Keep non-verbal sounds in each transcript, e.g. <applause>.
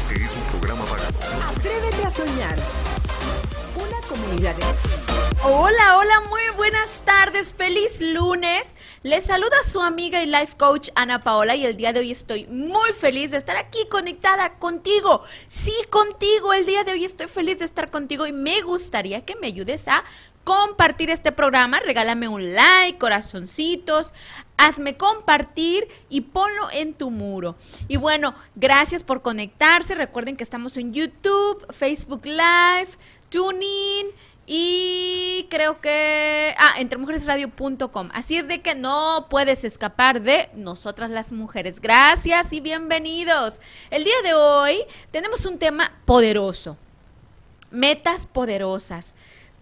Este es un programa pagado. Atrévete a soñar. Una comunidad de... Hola, hola, muy buenas tardes, feliz lunes. Les saluda su amiga y life coach Ana Paola y el día de hoy estoy muy feliz de estar aquí conectada contigo. Sí, contigo, el día de hoy estoy feliz de estar contigo y me gustaría que me ayudes a compartir este programa, regálame un like, corazoncitos, hazme compartir y ponlo en tu muro. Y bueno, gracias por conectarse. Recuerden que estamos en YouTube, Facebook Live, TuneIn y creo que ah, entremujeresradio.com. Así es de que no puedes escapar de nosotras las mujeres. Gracias y bienvenidos. El día de hoy tenemos un tema poderoso. Metas poderosas.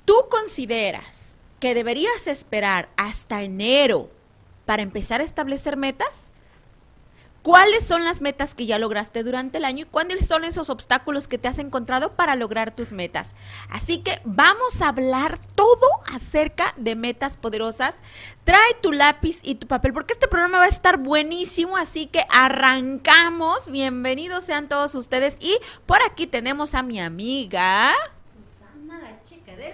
¿Tú consideras que deberías esperar hasta enero para empezar a establecer metas? ¿Cuáles son las metas que ya lograste durante el año y cuáles son esos obstáculos que te has encontrado para lograr tus metas? Así que vamos a hablar todo acerca de metas poderosas. Trae tu lápiz y tu papel porque este programa va a estar buenísimo, así que arrancamos. Bienvenidos sean todos ustedes y por aquí tenemos a mi amiga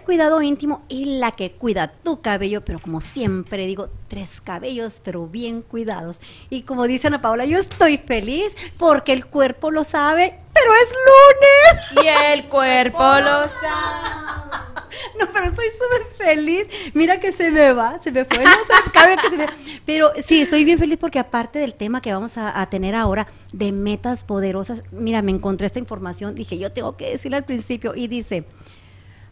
cuidado íntimo y la que cuida tu cabello, pero como siempre digo, tres cabellos, pero bien cuidados. Y como dice Ana Paola, yo estoy feliz porque el cuerpo lo sabe, pero es lunes. Y el cuerpo lo sabe. <laughs> No, pero estoy súper feliz. Mira que se me va, se me fue. No sé, <laughs> que se me... Pero sí, estoy bien feliz porque aparte del tema que vamos a, a, tener ahora de metas poderosas, mira, me encontré esta información, dije, yo tengo que decirle al principio y dice,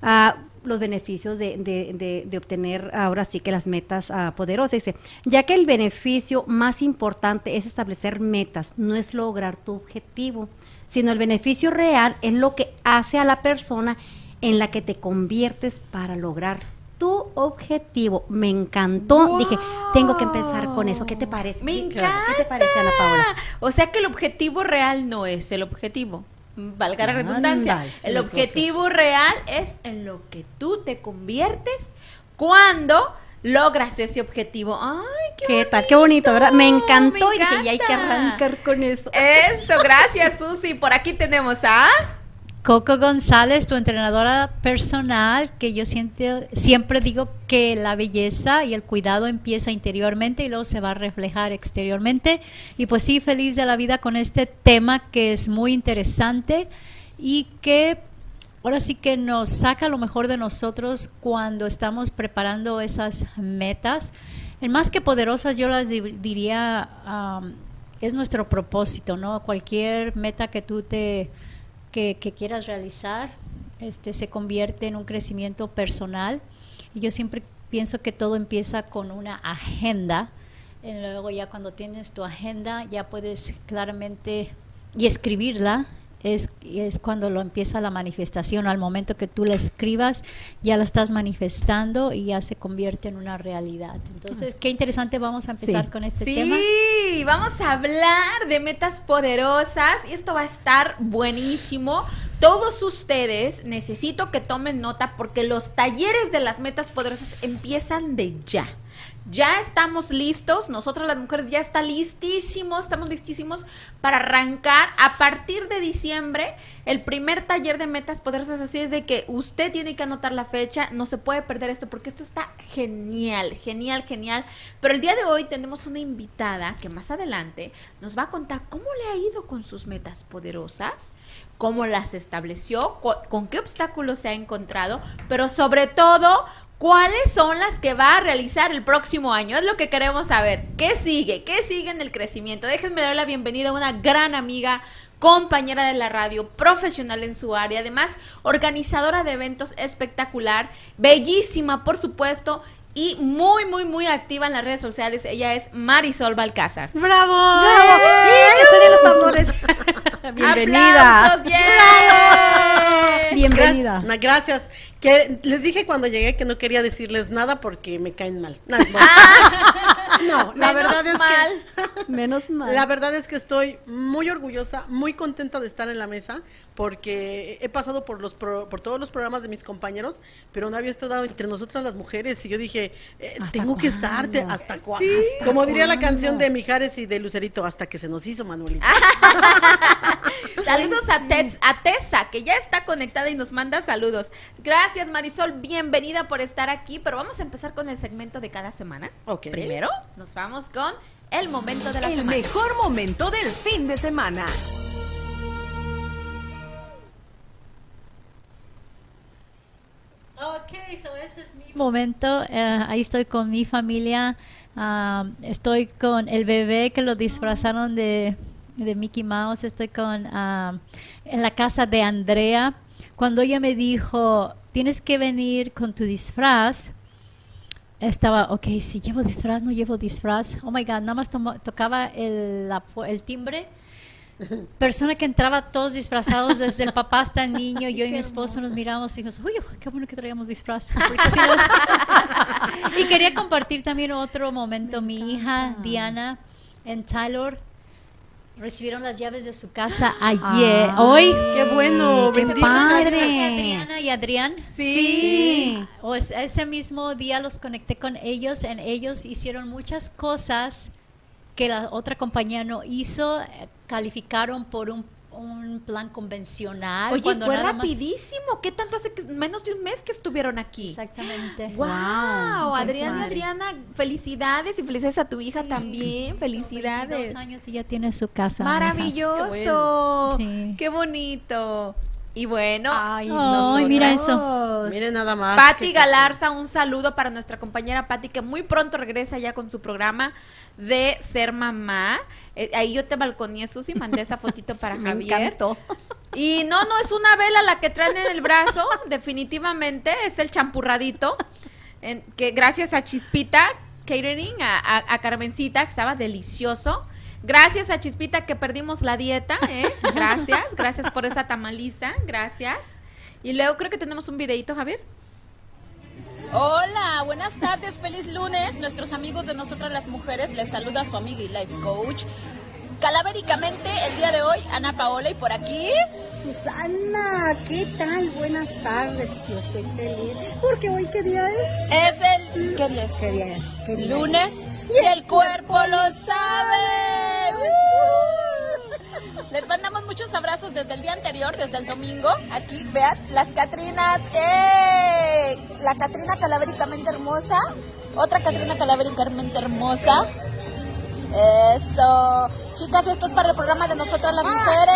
a los beneficios de, de, de, obtener ahora sí que las metas uh, poderosas. Dice, ya que el beneficio más importante es establecer metas, no es lograr tu objetivo, sino el beneficio real es lo que hace a la persona en la que te conviertes para lograr tu objetivo. Me encantó. Dije, tengo que empezar con eso. ¿Qué te parece? Me encanta. ¿Qué te parece, Ana Paula? O sea que el objetivo real no es el objetivo valga la redundancia, el objetivo real es en lo que tú te conviertes cuando logras ese objetivo. Ay, qué, ¿Qué tal, qué bonito, ¿verdad? Me encantó y dije, ya hay que arrancar con eso. Eso, gracias, Susi. Por aquí tenemos a Coco González, tu entrenadora personal, que yo siempre digo que la belleza y el cuidado empieza interiormente y luego se va a reflejar exteriormente. Y pues sí, feliz de la vida con este tema que es muy interesante y que ahora sí que nos saca lo mejor de nosotros cuando estamos preparando esas metas. El más que poderosas yo las diría es nuestro propósito, ¿no? Cualquier meta que tú te que, quieras realizar este, se convierte en un crecimiento personal. Y yo siempre pienso que todo empieza con una agenda. Y luego ya cuando tienes tu agenda ya puedes claramente y escribirla es, es cuando lo empieza la manifestación. Al momento que tú la escribas, ya la estás manifestando y ya se convierte en una realidad. Entonces, qué interesante, vamos a empezar con este tema. Sí, vamos a hablar de metas poderosas y esto va a estar buenísimo. Todos ustedes necesito que tomen nota porque los talleres de las metas poderosas empiezan de ya ya estamos listos, nosotros las mujeres ya está listísimos, estamos listísimos para arrancar a partir de diciembre el primer taller de metas poderosas, así es de que usted tiene que anotar la fecha, no se puede perder esto porque esto está genial, genial, genial, pero el día de hoy tenemos una invitada que más adelante nos va a contar cómo le ha ido con sus metas poderosas, cómo las estableció, con qué obstáculos se ha encontrado, pero sobre todo ¿Cuáles son las que va a realizar el próximo año? Es lo que queremos saber. ¿Qué sigue? ¿Qué sigue en el crecimiento? Déjenme dar la bienvenida a una gran amiga, compañera de la radio, profesional en su área, además organizadora de eventos espectacular, bellísima, por supuesto, y muy, muy, muy activa en las redes sociales. Ella es Marisol Balcázar. ¡Bravo! ¡Bravo! ¡Que los tambores! <laughs> ¡Bienvenida! ¡Aplausos! Bienvenida. Gracias, gracias. Que les dije cuando llegué que no quería decirles nada porque me caen mal. <laughs> No. No, <laughs> la Menos verdad es mal. que <laughs> Menos mal. la verdad es que estoy muy orgullosa, muy contenta de estar en la mesa porque he pasado por los pro- por todos los programas de mis compañeros, pero no había estado entre nosotras las mujeres y yo dije, eh, ¿Hasta tengo que cuándo? estar te- hasta cuándo. ¿Hasta Como diría la canción de Mijares y de Lucerito, hasta que se nos hizo Manuelita. <laughs> Saludos a, Tets- a Tessa, que ya está conectada y nos manda saludos. Gracias, Marisol. Bienvenida por estar aquí. Pero vamos a empezar con el segmento de cada semana. Ok. Primero, nos vamos con el momento de la El semana. mejor momento del fin de semana. Ok, so ese es mi momento. eh, ahí estoy con mi familia. ah, estoy con el bebé que lo disfrazaron de, de Mickey Mouse. Estoy con ah, en la casa de Andrea. Cuando ella me dijo, tienes que venir con tu disfraz, estaba, ok, si llevo disfraz, no llevo disfraz. Oh my God, nada más tomo- tocaba el, la pu- el timbre. Persona que entraba todos disfrazados, desde el papá hasta el niño. Yo y mi esposo nos miramos y dijimos, uy, qué bueno que traíamos disfraz. si <laughs> y quería compartir también otro momento. Mi hija Diana en Tyler recibieron las llaves de su casa ayer, Ay, hoy. Qué bueno, qué padre. Adriana y Adrián. Sí. O ese mismo día los conecté con ellos, en ellos hicieron muchas cosas que la otra compañía no hizo, eh, calificaron por un, un plan convencional. Oye, cuando fue nada más- rapidísimo. ¿Qué tanto hace que menos de un mes que estuvieron aquí? Exactamente. Wow, Adriana. Adriana, felicidades y felicidades a tu hija también. Felicidades. Dos años y ya tiene su casa. Maravilloso. Qué bueno. Sí. Qué bonito. Y bueno, Ay, Ay, mira eso. Miren nada más. Patti Galarza, un saludo para nuestra compañera Patti, que muy pronto regresa ya con su programa de ser mamá. Eh, ahí yo te balconeé, Susi, mandé esa fotito <laughs> para Me Javier. encantó. Y no, no es una vela la que traen en el brazo, <laughs> definitivamente es el champurradito. en- que gracias a Chispita Catering, a, a- a Carmencita, que estaba delicioso. Gracias a Chispita que perdimos la dieta, ¿eh? Gracias, gracias por esa tamaliza, gracias. Y luego creo que tenemos un videito, Javier. Hola, buenas tardes, feliz lunes. Nuestros amigos de Nosotras las Mujeres les saluda su amiga y life coach. Calavéricamente, el día de hoy, Ana Paola y por aquí. Susana, ¿qué tal? Buenas tardes. Yo estoy feliz. Porque hoy, ¿qué día es? Es el. ¿Qué día es? ¿Qué día es? ¿Qué día es? Lunes y el cuerpo lo sabe. ¡Uh! Les mandamos muchos abrazos desde el día anterior, desde el domingo. Aquí, vean, las Catrinas. ¡Eh! La Catrina calavéricamente hermosa. Otra Catrina calavéricamente hermosa. Eso. Chicas, esto es para el programa de Nosotras las Mujeres.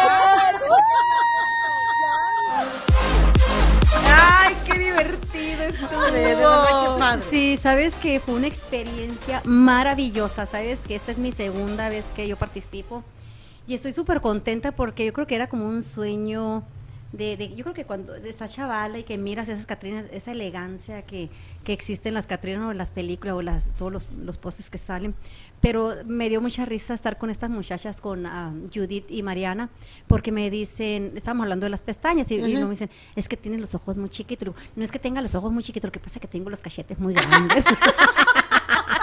¡Ay, qué divertido estuvo! De verdad que padre. Sí, sabes que fue una experiencia maravillosa, sabes que esta es mi segunda vez que yo participo y estoy súper contenta porque yo creo que era como un sueño de, de- yo creo que cuando estás chavala y que miras esas Catrinas, esa elegancia que, que existe en las Catrinas o en las películas o las, todos los, los postes que salen, pero me dio mucha risa estar con estas muchachas, con ah, Judith y Mariana, porque me dicen, estábamos hablando de las pestañas y, y luego me dicen, es que tiene los ojos muy chiquitos. Y no es que tenga los ojos muy chiquitos, lo que pasa es que tengo los cachetes muy grandes. <laughs>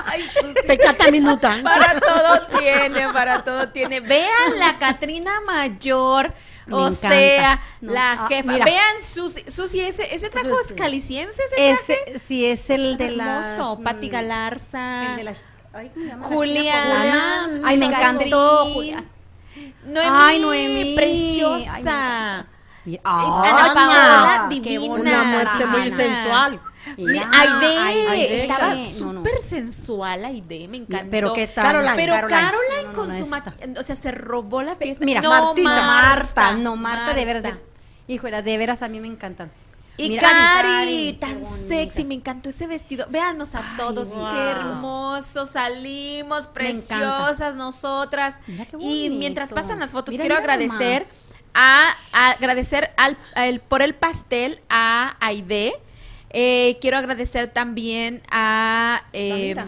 Ay. Pecata minuta. Para todo tiene, para todo tiene. Vean la Catrina Mayor. Me o encanta. sea, No, la ah, jefa. mira. Vean Susi, Susi ese, ese trajo es caliciense, ese traje. Ese, sí, es el de las... Hermoso. Patti mm, Galarza. El de las... Ay, ¿cómo se llama? La Ay, me encantó. Julián. Noemí, Ay, Noemí. preciosa. Ay, Ana Paola, qué divina. bonita. Una muerte muy sensual. Mira, Aide, Aide, estaba no, no. súper sensual Aide, me encantó. Pero qué tal. Caroline, Pero Caroline. Caroline, No, no, con no, su maquillaje, o sea, se robó la fiesta. Mira, no, Martita, Marta, Marta, no, Marta, de. Marta. de- Híjole, de veras a mí me encantan. Y Mira, Cari, tan sexy, me encantó ese vestido. Véanos a todos, wow. qué hermosos salimos, preciosas nosotras. Mira qué y mientras pasan las fotos, Mira, quiero agradecer a, a- agradecer al, a el- por el pastel a Aide. Eh, quiero agradecer también a eh, Samira.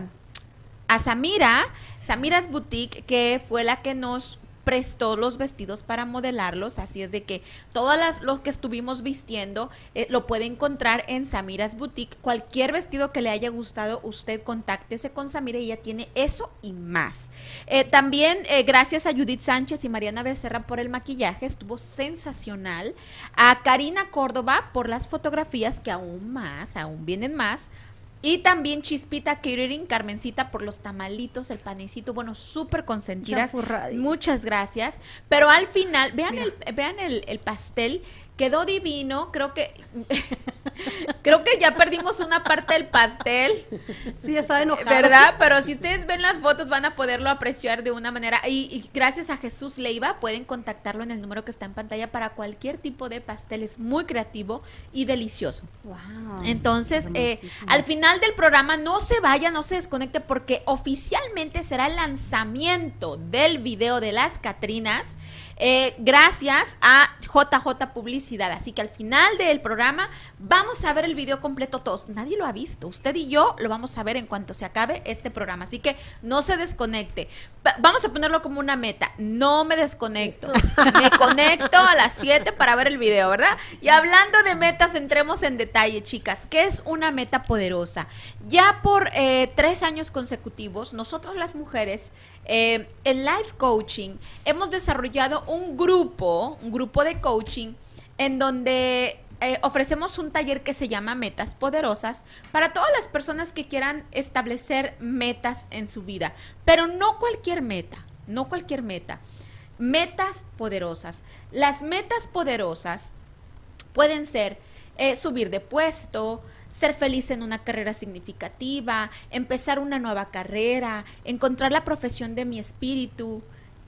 a Samira, Samira's Boutique, que fue la que nos prestó los vestidos para modelarlos, así es de que todas las los que estuvimos vistiendo eh, lo puede encontrar en Samiras Boutique. Cualquier vestido que le haya gustado, usted contáctese con Samira y ella tiene eso y más. Eh, también eh, gracias a Judith Sánchez y Mariana Becerra por el maquillaje, estuvo sensacional. A Karina Córdoba por las fotografías que aún más, aún vienen más. Y también Chispita Catering, Carmencita por los tamalitos, el panecito, bueno, súper consentidas. Muchas gracias. Pero al final, vean el, vean el, el pastel, quedó divino, creo que <laughs> creo que ya perdimos una parte del pastel. Sí, estaba enojada. ¿Verdad? Pero si ustedes ven las fotos van a poderlo apreciar de una manera. Y, y gracias a Jesús Leiva pueden contactarlo en el número que está en pantalla para cualquier tipo de pastel. Es muy creativo y delicioso. Wow. Entonces, eh, al final del programa no se vaya, no se desconecte porque oficialmente será el lanzamiento del video de las Catrinas eh, gracias a JJ Publicidad. Así que al final del programa vamos a ver el video completo todos. Nadie lo ha visto. Usted y yo lo vamos a ver en cuanto se acabe este programa. Así que no se desconecte. Va- Vamos a ponerlo como una meta. No me desconecto. Me conecto a las 7 para ver el video, ¿verdad? Y hablando de metas, entremos en detalle, chicas. ¿Qué es una meta poderosa? Ya por eh, tres años consecutivos, nosotros las mujeres eh, en Life Coaching hemos desarrollado un grupo, un grupo de coaching en donde eh, ofrecemos un taller que se llama Metas Poderosas para todas las personas que quieran establecer metas en su vida, pero no cualquier meta, no cualquier meta, metas poderosas. Las metas poderosas pueden ser eh, subir de puesto, ser feliz en una carrera significativa, empezar una nueva carrera, encontrar la profesión de mi espíritu,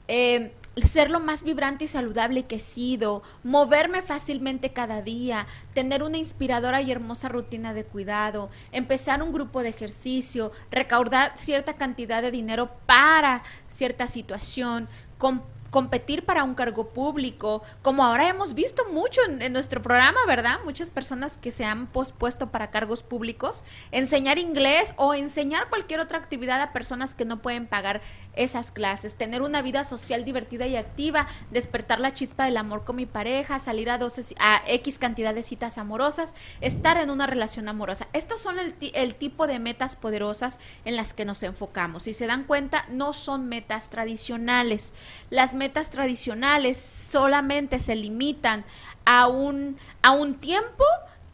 eh, ser lo más vibrante y saludable que he sido, moverme fácilmente cada día, tener una inspiradora y hermosa rutina de cuidado, empezar un grupo de ejercicio, recaudar cierta cantidad de dinero para cierta situación, com- competir para un cargo público, como ahora hemos visto mucho en, nuestro programa, ¿verdad? Muchas personas que se han pospuesto para cargos públicos, enseñar inglés o enseñar cualquier otra actividad a personas que no pueden pagar esas clases, tener una vida social divertida y activa, despertar la chispa del amor con mi pareja, salir a, 12, a X cantidad de citas amorosas, estar en una relación amorosa. Estos son el, el tipo de metas poderosas en las que nos enfocamos. Si se dan cuenta, no son metas tradicionales. Las metas tradicionales solamente se limitan a un, a un tiempo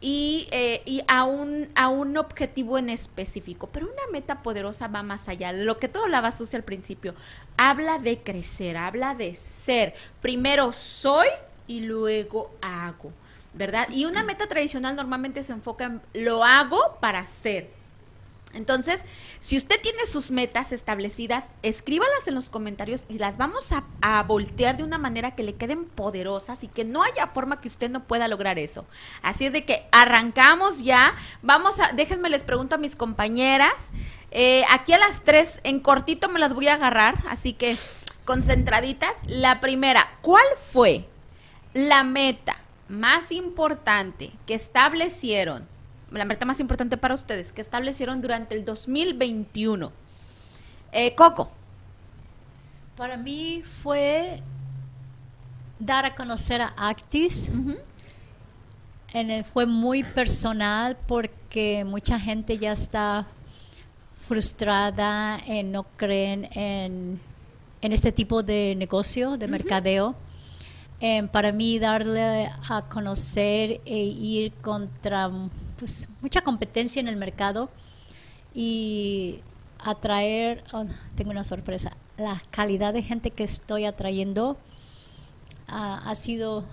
y, eh, y a, un, a un objetivo en específico. Pero una meta poderosa va más allá. Lo que todo hablaba Susi al principio, habla de crecer, habla de ser. Primero soy y luego hago, ¿verdad? Y una meta tradicional normalmente se enfoca en lo hago para ser. Entonces, si usted tiene sus metas establecidas, escríbalas en los comentarios y las vamos a, voltear de una manera que le queden poderosas y que no haya forma que usted no pueda lograr eso. Así es de que arrancamos ya. Vamos a, déjenme les pregunto a mis compañeras. Eh, aquí a las tres, en cortito me las voy a agarrar, así que concentraditas. La primera, ¿cuál fue la meta más importante que establecieron? La meta más importante para ustedes que establecieron durante el 2021. Eh, Coco. Para mí fue dar a conocer a Actis. En el- fue muy personal porque mucha gente ya está frustrada, en no creen en, en este tipo de negocio, de mercadeo. Em, para mí darle a conocer e ir contra pues, mucha competencia en el mercado y atraer, oh, tengo una sorpresa, la calidad de gente que estoy atrayendo ah, ha sido,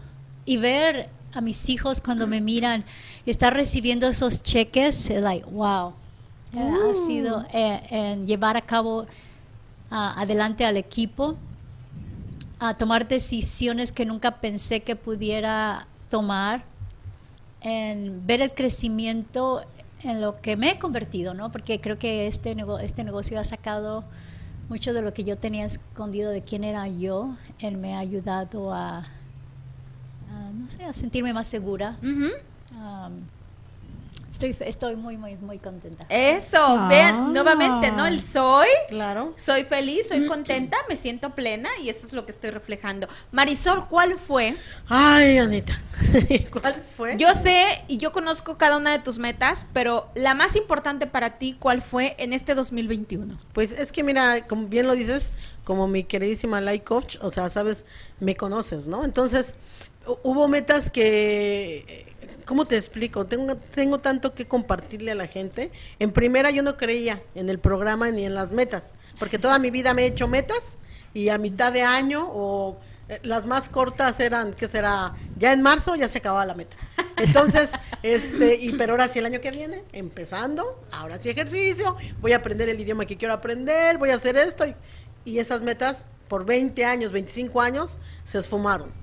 y ver a mis hijos cuando me miran y estar recibiendo esos cheques, es like, wow, Eh, ha sido eh, en llevar a cabo ah, adelante al equipo, a tomar decisiones que nunca pensé que pudiera tomar, en ver el crecimiento en lo que me he convertido, ¿no? Porque creo que este, nego- este negocio ha sacado mucho de lo que yo tenía escondido de quién era yo. Él me ha ayudado a, a, no sé, a sentirme más segura. Um, Estoy, fe- estoy muy, muy, muy contenta. Eso, Ah. vean, nuevamente, ¿no? El soy, Claro. soy feliz, soy contenta, me siento plena y eso es lo que estoy reflejando. Marisol, ¿cuál fue? Ay, Anita. <laughs> ¿Cuál fue? Yo sé y yo conozco cada una de tus metas, pero la más importante para ti, ¿cuál fue en este 2021? Pues es que mira, como bien lo dices, como mi queridísima life coach, o sea, sabes, me conoces, ¿no? Entonces, hu- hubo metas que, eh, ¿cómo te explico? Tengo, tengo tanto que compartirle a la gente. En primera yo no creía en el programa ni en las metas, porque toda mi vida me he hecho metas y a mitad de año o eh, las más cortas eran, ¿qué será? Ya en marzo ya se acababa la meta. Entonces, <laughs> este, y pero ahora sí el año que viene, empezando, ahora sí ejercicio, voy a aprender el idioma que quiero aprender, voy a hacer esto y, y esas metas por 20 años, 25 años se esfumaron.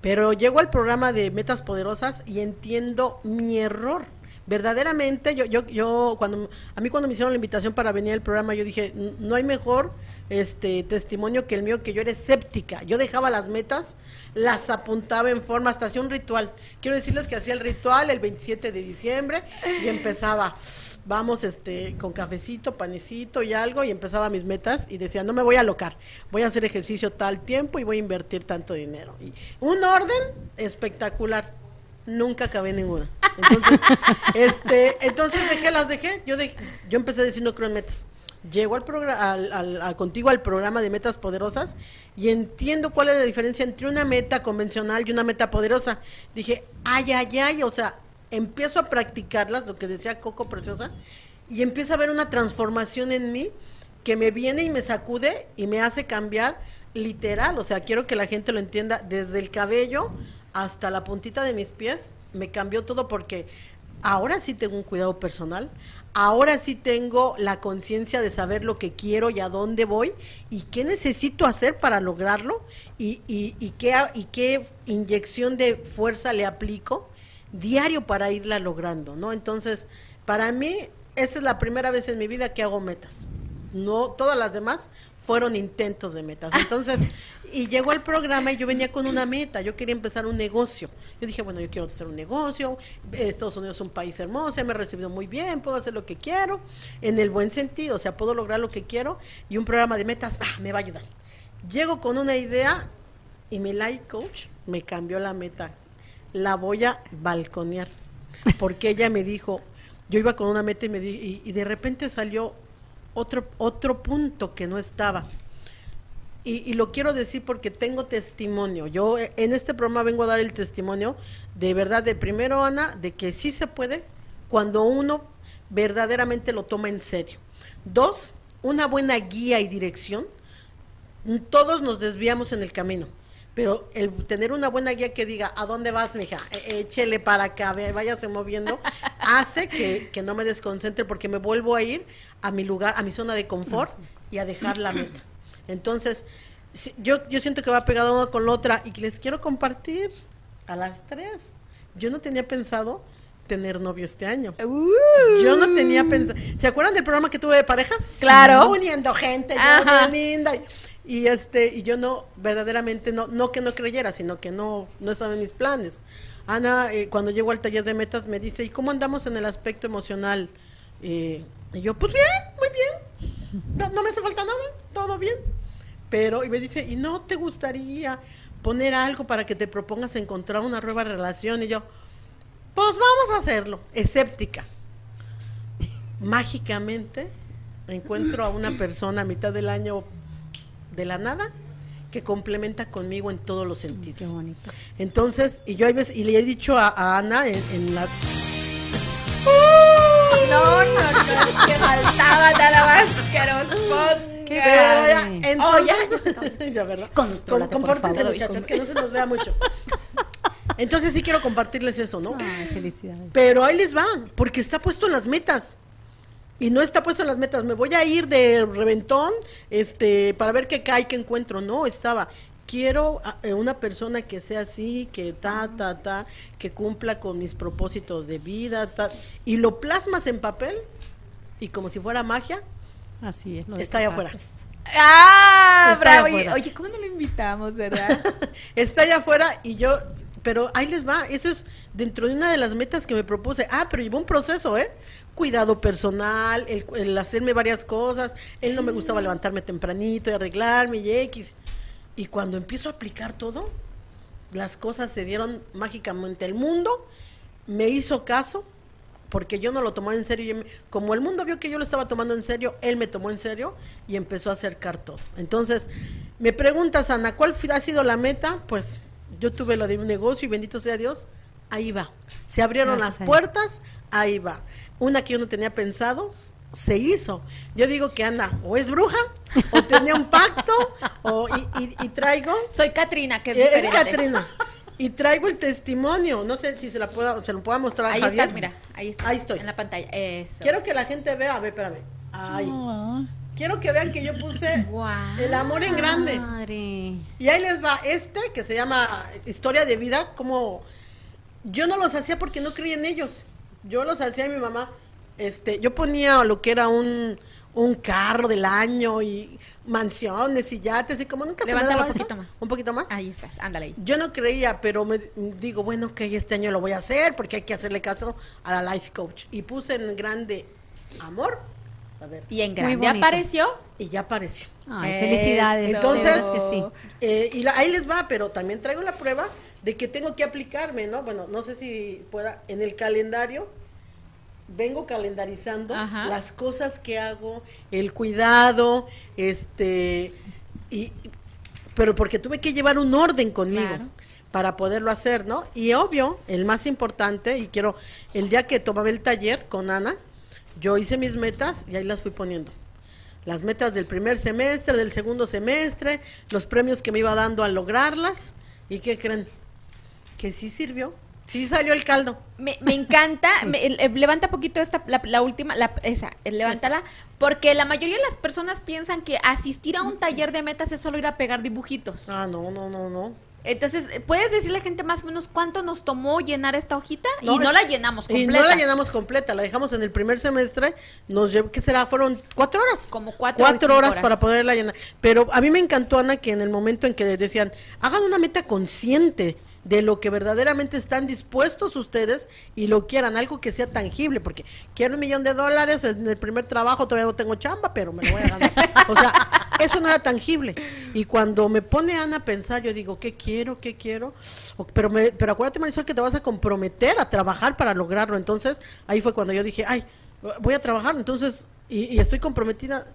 Pero llego al programa de Metas Poderosas y entiendo mi error. Verdaderamente, yo, yo, yo, cuando, a mí cuando me hicieron la invitación para venir al programa, yo dije, "N- no hay mejor este testimonio que el mío, que yo era escéptica. Yo dejaba las metas, las apuntaba en forma, hasta hacía un ritual. Quiero decirles que hacía el ritual el 27 de diciembre y empezaba, vamos, este, con cafecito, panecito y algo, y empezaba mis metas y decía, no me voy a alocar, voy a hacer ejercicio tal tiempo y voy a invertir tanto dinero. Un orden espectacular. Nunca acabé ninguna. Entonces, <laughs> este, entonces dejé, las dejé. Yo dej- yo empecé a decir no creo en metas. Llego al programa, al, al- al- contigo al programa de metas poderosas y entiendo cuál es la diferencia entre una meta convencional y una meta poderosa. Dije, ay, ay, ay, o sea, empiezo a practicarlas, lo que decía Coco Preciosa, y empiezo a ver una transformación en mí que me viene y me sacude y me hace cambiar literal, o sea, quiero que la gente lo entienda, desde el cabello hasta la puntita de mis pies, me cambió todo porque ahora sí tengo un cuidado personal, ahora sí tengo la conciencia de saber lo que quiero y a dónde voy y qué necesito hacer para lograrlo y, qué, qué inyección de fuerza le aplico diario para irla logrando, ¿no? Entonces, para mí, esta es la primera vez en mi vida que hago metas. No, todas las demás fueron intentos de metas. Entonces, <laughs> y llegó el programa y yo venía con una meta, yo quería empezar un negocio. Yo dije, bueno, yo quiero hacer un negocio, Estados Unidos es un país hermoso, me ha recibido muy bien, puedo hacer lo que quiero, en el buen sentido, o sea, puedo lograr lo que quiero y un programa de metas ah, me va a ayudar. Llego con una idea y mi life coach me cambió la meta. La voy a balconear. Porque ella me dijo, yo iba con una meta y, me di- y, y de repente salió otro, otro punto que no estaba. Y, y lo quiero decir porque tengo testimonio. Yo eh, en este programa vengo a dar el testimonio de verdad, de primero, Ana, de que sí se puede cuando uno verdaderamente lo toma en serio. Dos, una buena guía y dirección. Todos nos desviamos en el camino, pero el tener una buena guía que diga, ¿a dónde vas, mija? E- Échele para ve- váyase moviendo, <laughs> hace que, que no me desconcentre porque me vuelvo a ir a mi lugar, a mi zona de confort y a dejar la meta. Entonces, yo, yo siento que va pegado una con la otra y que les quiero compartir a las tres. Yo no tenía pensado tener novio este año. Yo no tenía pensado. ¿Se acuerdan del programa que tuve de parejas? Claro. Uniendo gente, yo bien linda. Y, este, y yo no, verdaderamente no, no que no creyera, sino que no, no estaba en mis planes. Ana, eh, cuando llego al taller de metas, me dice, ¿y cómo andamos en el aspecto emocional? Eh, y yo, pues bien, muy bien. No, no me hace falta nada, todo bien. Pero, y me dice, ¿y no te gustaría poner algo para que te propongas encontrar una nueva relación? Y yo, pues vamos a hacerlo, escéptica. Mágicamente encuentro a una persona a mitad del año de la nada que complementa conmigo en todos los sentidos. Qué bonito. Entonces, y yo hay veces, y le he dicho a, a Ana en, en las No, no, no, que faltaba nada más que nos ponga. Qué Pero ya, entonces, <laughs> ya, ¿verdad? Por compórtense, muchachas, que no se nos vea mucho. Entonces sí quiero compartirles eso, ¿no? Ay, felicidades. Pero ahí les va, porque está puesto en las metas. Y no está puesto en las metas. Me voy a ir de reventón, este, para ver qué cae, qué encuentro. No, estaba. Quiero eh, una persona que sea así, que ta, ta, ta, que cumpla con mis propósitos de vida, ta, y lo plasmas en papel y como si fuera magia, Así es. lo Está allá afuera. Ah, Está bravo. allá Oye, afuera. oye, ¿cómo no lo invitamos, verdad? <laughs> está allá afuera y yo pero ahí les va, eso es dentro de una de las metas que me propuse. Ah, pero llevó un proceso, ¿eh? Cuidado personal, el, el hacerme varias cosas. Él no me gustaba levantarme tempranito y arreglarme y X. Y cuando empiezo a aplicar todo, las cosas se dieron mágicamente. El mundo me hizo caso porque yo no lo tomaba en serio. y como el mundo vio que yo lo estaba tomando en serio, él me tomó en serio y empezó a acercar todo. Entonces, me preguntas, Ana, ¿cuál ha sido la meta? Pues yo tuve lo de un negocio y bendito sea Dios, ahí va. Se abrieron Gracias las puertas, ahí va. Una que yo no tenía pensado, se hizo. Yo digo que Ana o es bruja, o tenía un pacto, o, y, y- y traigo... Soy Katrina, que es Eh, Es diferente. Catrina. Y traigo el testimonio. No sé si se la pueda, se lo pueda mostrar a Ahí Javier. estás, mira, ahí estás. Ahí estoy. En la pantalla. Eso. Quiero que la gente vea, a ver, espérame. Ay. Oh. Quiero que vean que yo puse Guau. el amor en grande. Madre. Y ahí les va este que se llama Historia de Vida, como yo no los hacía porque no creía en ellos. Yo los hacía y mi mamá, este, yo ponía lo que era un, un carro del año y mansiones y yates y como nunca se me daba un eso, poquito más. Un poquito más. Ahí estás, ándale ahí. Yo no creía, pero me digo, bueno, que este año lo voy a hacer porque hay que hacerle caso a la life coach. Y puse en grande amor. A ver, Y en grande apareció. y ya apareció. Ay, Eso. felicidades. Entonces, que sí. Eh, y la- ahí les va, pero también traigo la prueba de que tengo que aplicarme, ¿no? Bueno, no sé si pueda, en el calendario vengo calendarizando Ajá. las cosas que hago, el cuidado, este, y, pero porque tuve que llevar un orden conmigo. Claro. para poderlo hacer, ¿no? Y obvio, el más importante, y quiero, el día que tomaba el taller con Ana, yo hice mis metas y ahí las fui poniendo las metas del primer semestre, del segundo semestre, los premios que me iba dando al lograrlas. ¿Y qué creen? Que sí sirvió. Sí salió el caldo. Me, me encanta, me- el- levanta poquito esta, la, la última, la, esa, el levántala, porque la mayoría de las personas piensan que asistir a un taller de metas es solo ir a pegar dibujitos. Ah, no, no, no, no. Entonces, ¿puedes decirle a la gente más o menos cuánto nos tomó llenar esta hojita? y No, es- la llenamos Y completa. no la llenamos completa, la dejamos en el primer semestre, nos llevó, ¿qué será? Fueron cuatro horas. Como cuatro Cuatro horas. para poderla llenar. Pero a mí me encantó, Ana, que en el momento en que decían, hagan una meta consciente de lo que verdaderamente están dispuestos ustedes y lo quieran, algo que sea tangible, porque quiero un millón de dólares en el primer trabajo, todavía no tengo chamba, pero me lo voy a ganar. O sea, <laughs> eso no era tangible. Y cuando me pone Ana a pensar, yo digo, ¿qué quiero? ¿Qué quiero? Pero, me, pero acuérdate, Marisol, que te vas a comprometer a trabajar para lograrlo. Entonces, ahí fue cuando yo dije, ay, voy a trabajar, entonces, y, y estoy comprometida.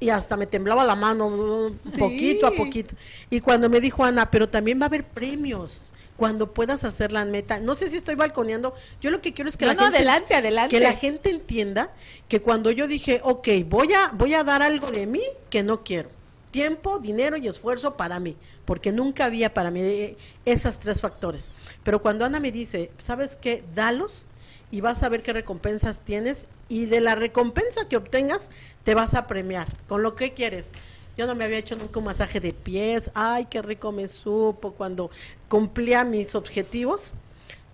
Y hasta me temblaba la mano, poquito a poquito. Y cuando me dijo Ana, pero también va a haber premios cuando puedas hacer la meta. No sé si estoy balconeando. Yo lo que quiero es que No, la no, gente adelante, adelante. que la gente entienda que cuando yo dije, ok, voy a, voy a dar algo de mí que no quiero. Tiempo, dinero y esfuerzo para mí, porque nunca había para mí eh, esas tres factores. Pero cuando Ana me dice, ¿sabes qué? Dalos y vas a ver qué recompensas tienes y de la recompensa que obtengas te vas a premiar con lo que quieres. Yo no me había hecho nunca un masaje de pies, ay, qué rico me supo cuando cumplía mis objetivos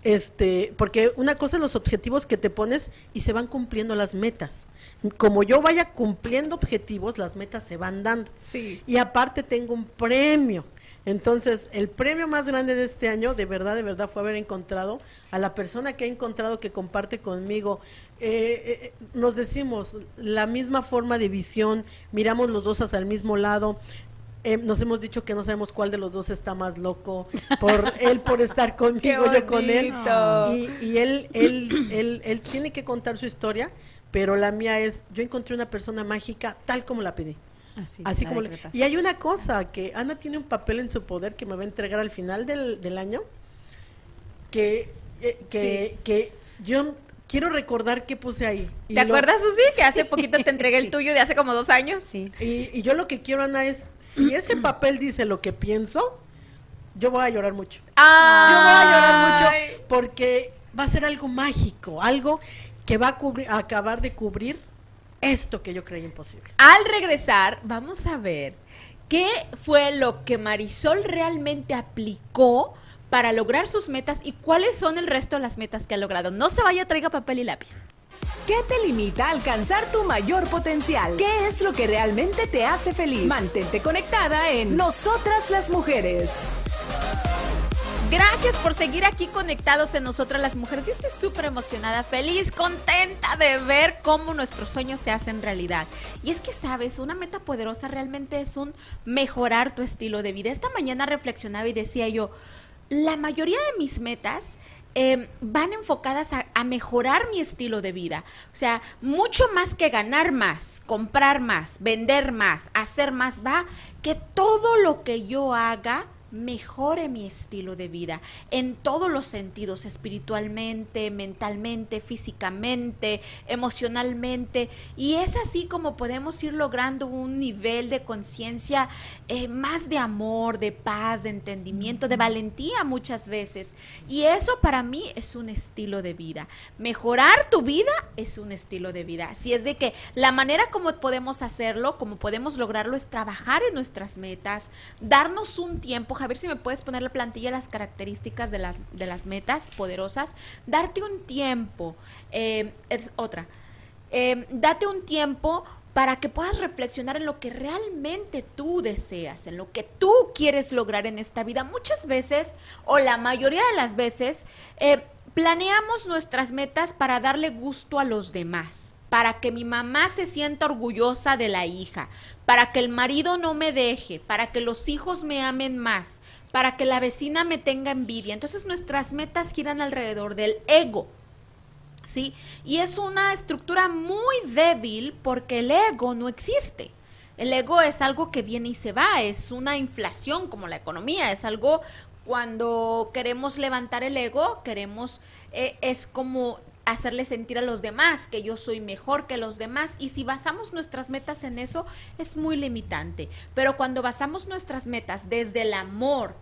este, porque una cosa es los objetivos que te pones y se van cumpliendo las metas. Como yo vaya cumpliendo objetivos, las metas se van dando. Sí. Y aparte tengo un premio. Entonces, el premio más grande de este año, de verdad, de verdad, fue haber encontrado a la persona que he encontrado que comparte conmigo. Eh, eh, nos decimos la misma forma de visión, miramos los dos hacia el mismo lado. Eh, nos hemos dicho que no sabemos cuál de los dos está más loco, por <laughs> él por estar conmigo, yo con él. Y, y él, él, él, él tiene que contar su historia, pero la mía es, yo encontré una persona mágica tal como la pedí. Así, Así como le- y hay una cosa que Ana tiene un papel en su poder que me va a entregar al final del, del año que eh, que, que yo quiero recordar que puse ahí Y ¿Te lo- acuerdas, Susi? Que hace poquito te entregué el tuyo de hace como dos años. Sí. y, y yo lo que quiero Ana es si ese <clears throat> papel dice lo que pienso yo voy a llorar mucho yo voy a llorar Ay. mucho porque va a ser algo mágico algo que va a, cubrir, a acabar de cubrir esto que yo creí imposible Al regresar, vamos a ver qué fue lo que Marisol realmente aplicó para lograr sus metas y cuáles son el resto de las metas que ha logrado. No se vaya, traiga papel y lápiz. ¿Qué te limita a alcanzar tu mayor potencial? ¿Qué es lo que realmente te hace feliz? Mantente conectada en Nosotras las Mujeres. Gracias por seguir aquí conectados en nosotras las mujeres. Yo estoy súper emocionada, feliz, contenta de ver cómo nuestros sueños se hacen realidad. Y es que, sabes, una meta poderosa realmente es un mejorar tu estilo de vida. Esta mañana reflexionaba y decía yo, la mayoría de mis metas eh, van enfocadas a, a, mejorar mi estilo de vida. O sea, mucho más que ganar más, comprar más, vender más, hacer más, va que todo lo que yo haga mejore mi estilo de vida en todos los sentidos, espiritualmente, mentalmente, físicamente, emocionalmente. Y es así como podemos ir logrando un nivel de conciencia eh, más de amor, de paz, de entendimiento, de valentía muchas veces. Y eso para mí es un estilo de vida. Mejorar tu vida es un estilo de vida. Así es de que la manera como podemos hacerlo, como podemos lograrlo, es trabajar en nuestras metas, darnos un tiempo, a ver si me puedes poner la plantilla las características de las, de las metas poderosas. Darte un tiempo, eh, es otra. Eh, date un tiempo para que puedas reflexionar en lo que realmente tú deseas, en lo que tú quieres lograr en esta vida. Muchas veces, o la mayoría de las veces, eh, planeamos nuestras metas para darle gusto a los demás para que mi mamá se sienta orgullosa de la hija, para que el marido no me deje, para que los hijos me amen más, para que la vecina me tenga envidia. Entonces nuestras metas giran alrededor del ego. ¿Sí? Y es una estructura muy débil porque el ego no existe. El ego es algo que viene y se va, es una inflación como la economía, es algo cuando queremos levantar el ego, queremos, eh, es como hacerle sentir a los demás que yo soy mejor que los demás y si basamos nuestras metas en eso es muy limitante. Pero cuando basamos nuestras metas desde el amor,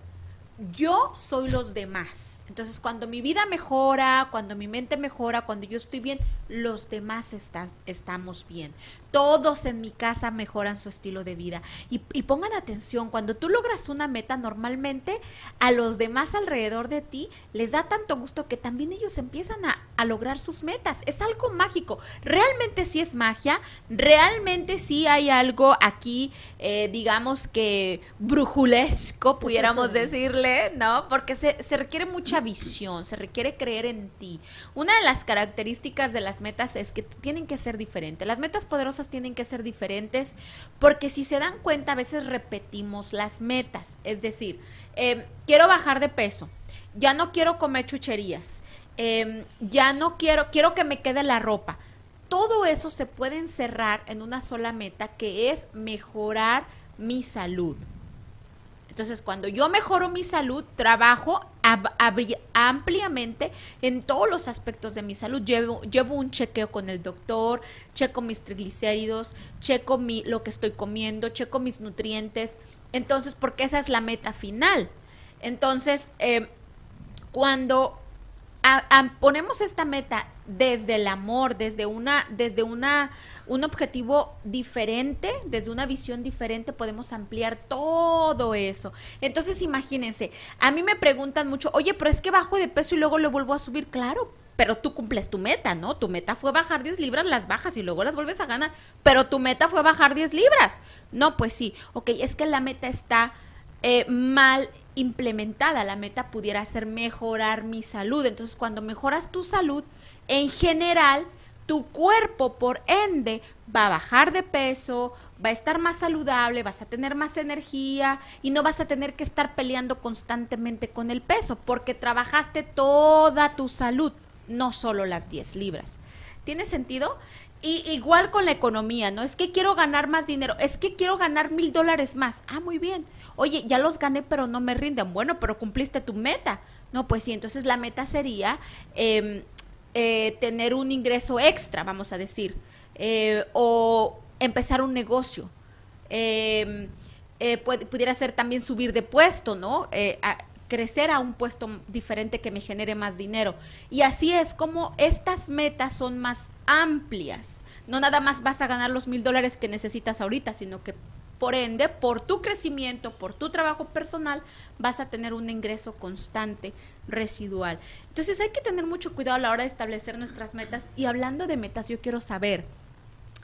yo soy los demás. Entonces, cuando mi vida mejora, cuando mi mente mejora, cuando yo estoy bien, los demás estamos bien. Todos en mi casa mejoran su estilo de vida. Y, y, pongan atención, cuando tú logras una meta, normalmente a los demás alrededor de ti les da tanto gusto que también ellos empiezan a, a lograr sus metas. Es algo mágico. Realmente sí es magia. Realmente sí hay algo aquí, eh, digamos que brujulesco, pudiéramos decirle, ¿no? Porque se, se requiere mucha visión, se requiere creer en ti. Una de las características de las metas es que tienen que ser diferentes. Las metas poderosas tienen que ser diferentes porque si se dan cuenta a veces repetimos las metas. Es decir, eh, quiero bajar de peso, ya no quiero comer chucherías, eh, ya no quiero, quiero que me quede la ropa. Todo eso se puede encerrar en una sola meta que es mejorar mi salud. Entonces, cuando yo mejoro mi salud, trabajo ampliamente en todos los aspectos de mi salud. Llevo, llevo un chequeo con el doctor, checo mis triglicéridos, checo mi, lo que estoy comiendo, checo mis nutrientes. Entonces, porque esa es la meta final. Entonces, eh, cuando ponemos esta meta desde el amor, desde una, desde una, un objetivo diferente, desde una visión diferente, podemos ampliar todo eso. Entonces, imagínense, a mí me preguntan mucho, oye, pero es que bajo de peso y luego lo vuelvo a subir, claro. Pero tú cumples tu meta, ¿no? Tu meta fue bajar 10 libras, las bajas y luego las vuelves a ganar. Pero tu meta fue bajar 10 libras. No, pues sí. Ok, es que la meta está eh, mal implementada. La meta pudiera ser mejorar mi salud. Entonces, cuando mejoras tu salud, en general, tu cuerpo, por ende, va a bajar de peso, va a estar más saludable, vas a tener más energía y no vas a tener que estar peleando constantemente con el peso, porque trabajaste toda tu salud, no solo las 10 libras. ¿Tiene sentido? Y igual con la economía, ¿no? Es que quiero ganar más dinero, es que quiero ganar mil dólares más. Ah, muy bien. Oye, ya los gané, pero no me rinden. Bueno, pero cumpliste tu meta. No, pues sí, entonces la meta sería eh, eh, tener un ingreso extra, vamos a decir, eh, o empezar un negocio. Eh, pudiera ser también subir de puesto, ¿no? A, crecer a un puesto diferente que me genere más dinero. Y así es como estas metas son más amplias. No nada más vas a ganar los mil dólares que necesitas ahorita, sino que por ende, por tu crecimiento, por tu trabajo personal, vas a tener un ingreso constante residual. Entonces hay que tener mucho cuidado a la hora de establecer nuestras metas. Y hablando de metas, yo quiero saber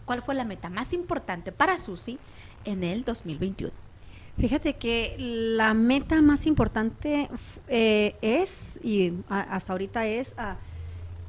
cuál fue la meta más importante para Susi en el 2021. Fíjate que la meta más importante eh, es, y hasta ahorita es, a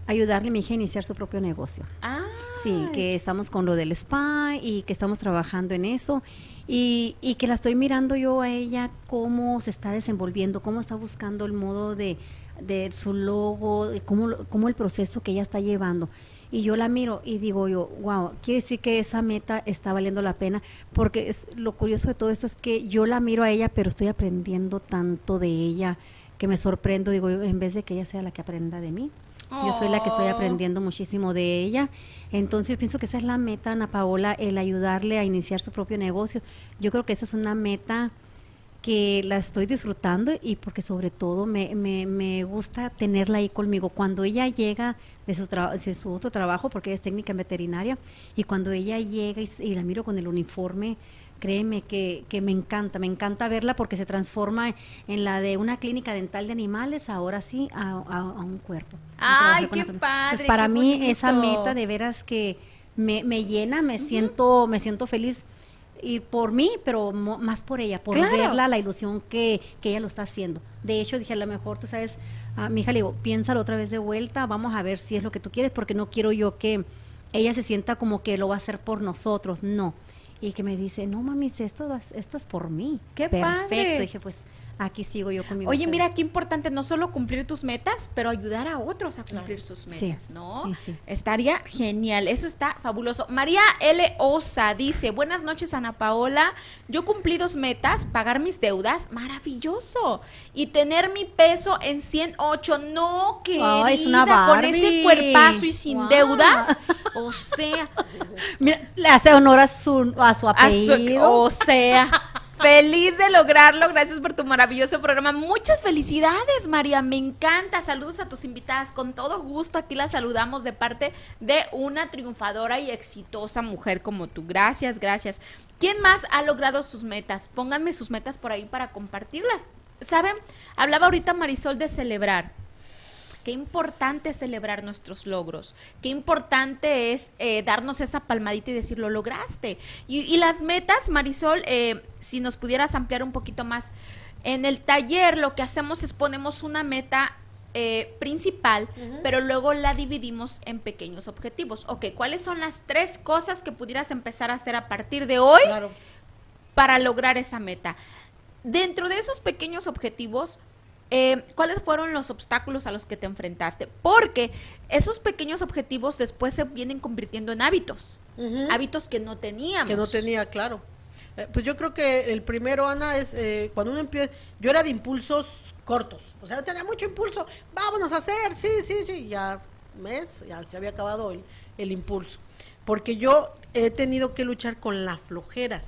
ayudarle a mi hija a iniciar su propio negocio. Ah, Sí, que estamos con lo del spa y que estamos trabajando en eso y, y que la estoy mirando yo a ella cómo se está desenvolviendo, cómo está buscando el modo de, de su logo, de cómo, cómo el proceso que ella está llevando. Y yo la miro y digo yo, wow, quiere decir que esa meta está valiendo la pena, porque es, lo curioso de todo esto es que yo la miro a ella, pero estoy aprendiendo tanto de ella que me sorprendo, digo, yo, en vez de que ella sea la que aprenda de mí. Yo soy la que estoy Oh. aprendiendo muchísimo de ella. Entonces yo pienso que esa es la meta, Ana Paola, el ayudarle a iniciar su propio negocio. Yo creo que esa es una meta que la estoy disfrutando y porque sobre todo me, me, me gusta tenerla ahí conmigo. Cuando ella llega de su, de su otro trabajo, porque ella es técnica en veterinaria, y cuando ella llega y la miro con el uniforme, créeme que, que me encanta, me encanta verla porque se transforma en la de una clínica dental de animales, ahora sí, a, a- a un cuerpo. Ay, qué padre, Pues para qué mí esa meta de veras que me, me llena, me siento, me siento feliz y por mí, pero mo- más por ella, por Claro. verla, la ilusión que, que ella lo está haciendo. De hecho, dije, a lo mejor, tú sabes, a mi hija le digo, piénsalo otra vez de vuelta, vamos a ver si es lo que tú quieres, porque no quiero yo que ella se sienta como que lo va a hacer por nosotros, no. Y que me dice, no mami, esto, esto es por mí. ¡Qué Perfecto. padre! Dije, pues aquí sigo yo con mi Oye, mira qué importante no solo cumplir tus metas, pero ayudar a otros a cumplir sus Sí, metas, ¿no? sí. Estaría genial, eso está fabuloso. María L. Osa dice, buenas noches Ana Paola, yo cumplí dos metas, pagar mis deudas, maravilloso, y tener mi peso en 108, no, querida, Ay, es una con ese Barbie. cuerpazo y sin deudas, o <laughs> sea, Mira, le hace honor a su, a su a su- apellido. o sea, feliz de lograrlo. Gracias por tu maravilloso programa. Muchas felicidades, María. Me encanta. Saludos a tus invitadas. Con todo gusto aquí las saludamos de parte de una triunfadora y exitosa mujer como tú. Gracias, gracias. ¿Quién más ha logrado sus metas? Pónganme sus metas por ahí para compartirlas. ¿Saben? Hablaba ahorita Marisol de celebrar. Qué importante es celebrar nuestros logros. Qué importante es eh, darnos esa palmadita y decir, lo lograste. Y, y las metas, Marisol, eh, si nos pudieras ampliar un poquito más. En el taller lo que hacemos es ponemos una meta eh, principal, pero luego la dividimos en pequeños objetivos. Ok, ¿cuáles son las tres cosas que pudieras empezar a hacer a partir de hoy Claro. para lograr esa meta. Dentro de esos pequeños objetivos, eh, ¿cuáles fueron los obstáculos a los que te enfrentaste? Porque esos pequeños objetivos después se vienen convirtiendo en hábitos, hábitos que no teníamos. Que no tenía, claro. Eh, pues yo creo que el primero, Ana, es eh, cuando uno empieza. Yo era de impulsos cortos. O sea, yo tenía mucho impulso. Vámonos a hacer, sí, sí, sí. Ya, mes, ya se había acabado el, el impulso. Porque yo he tenido que luchar con la flojera.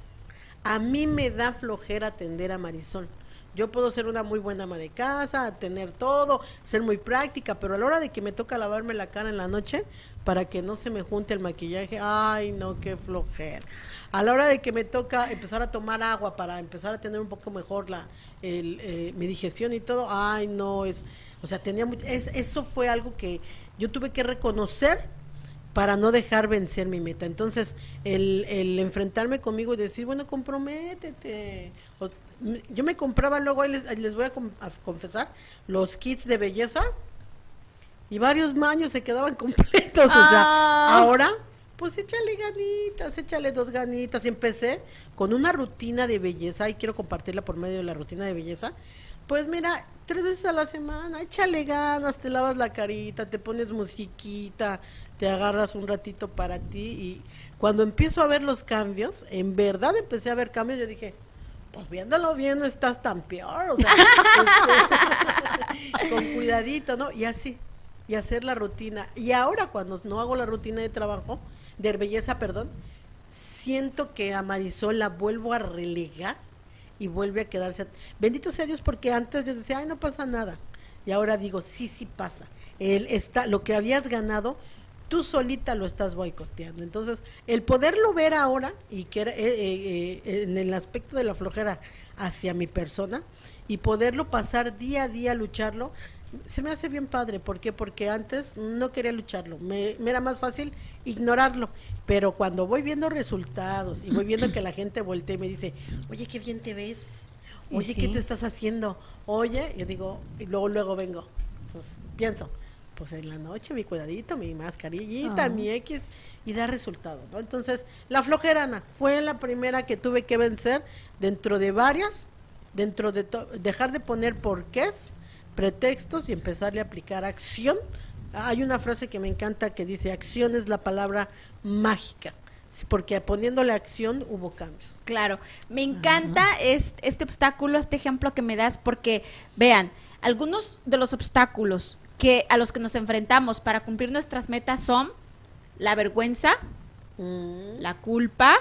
A mí me da flojera atender a Marisol. Yo puedo ser una muy buena ama de casa, tener todo, ser muy práctica, pero a la hora de que me toca lavarme la cara en la noche, para que no se me junte el maquillaje, ay, no, qué flojera. A la hora de que me toca empezar a tomar agua para empezar a tener un poco mejor la el, eh, mi digestión y todo, ay, no, es, o sea, tenía mucho, es, eso fue algo que yo tuve que reconocer para no dejar vencer mi meta. Entonces, el, el enfrentarme conmigo y decir, bueno, comprométete. Yo me compraba luego, ahí les, ahí les voy a, com- a confesar, los kits de belleza y varios años se quedaban <laughs> completos. O sea, Ah. ahora, pues échale ganitas, échale dos ganitas. Y empecé con una rutina de belleza y quiero compartirla por medio de la rutina de belleza. Pues mira, tres veces a la semana, échale ganas, te lavas la carita, te pones musiquita, te agarras un ratito para ti y cuando empiezo a ver los cambios, en verdad empecé a ver cambios, yo dije, pues viéndolo bien no estás tan peor, o sea, este, <laughs> con cuidadito, ¿no? Y así, y hacer la rutina. Y ahora cuando no hago la rutina de trabajo, de belleza, perdón, siento que a Marisol la vuelvo a relegar y vuelve a quedarse. Bendito sea Dios porque antes yo decía, ay, no pasa nada. Y ahora digo, sí, sí pasa. Él está, lo que habías ganado, tú solita lo estás boicoteando. Entonces, el poderlo ver ahora y que era, eh, eh, eh, en el aspecto de la flojera hacia mi persona y poderlo pasar día a día, lucharlo, se me hace bien padre. ¿Por qué? Porque antes no quería lucharlo. Me, me era más fácil ignorarlo. Pero cuando voy viendo resultados y voy viendo que la gente voltea y me dice, oye, qué bien te ves. Oye, ¿qué te estás haciendo? Oye, yo digo, y luego, luego vengo. Pues pienso, pues en la noche mi cuidadito, mi mascarillita, Ah. mi X, y da resultado, ¿no? Entonces, la flojera, Ana, fue la primera que tuve que vencer dentro de varias, dentro de dejar de poner porqués, pretextos y empezarle a aplicar acción. Hay una frase que me encanta que dice, acción es la palabra mágica, porque poniéndole acción hubo cambios. Claro, me encanta es- este obstáculo, este ejemplo que me das, porque vean, algunos de los obstáculos que a los que nos enfrentamos para cumplir nuestras metas son la vergüenza, Mm, la culpa,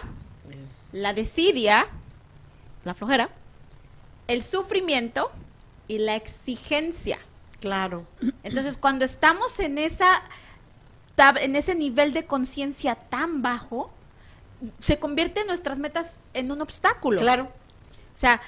la desidia, la flojera, el sufrimiento y la exigencia. claro. Entonces, cuando estamos en esa en ese nivel de conciencia tan bajo, se convierten nuestras metas en un obstáculo. Claro. O sea,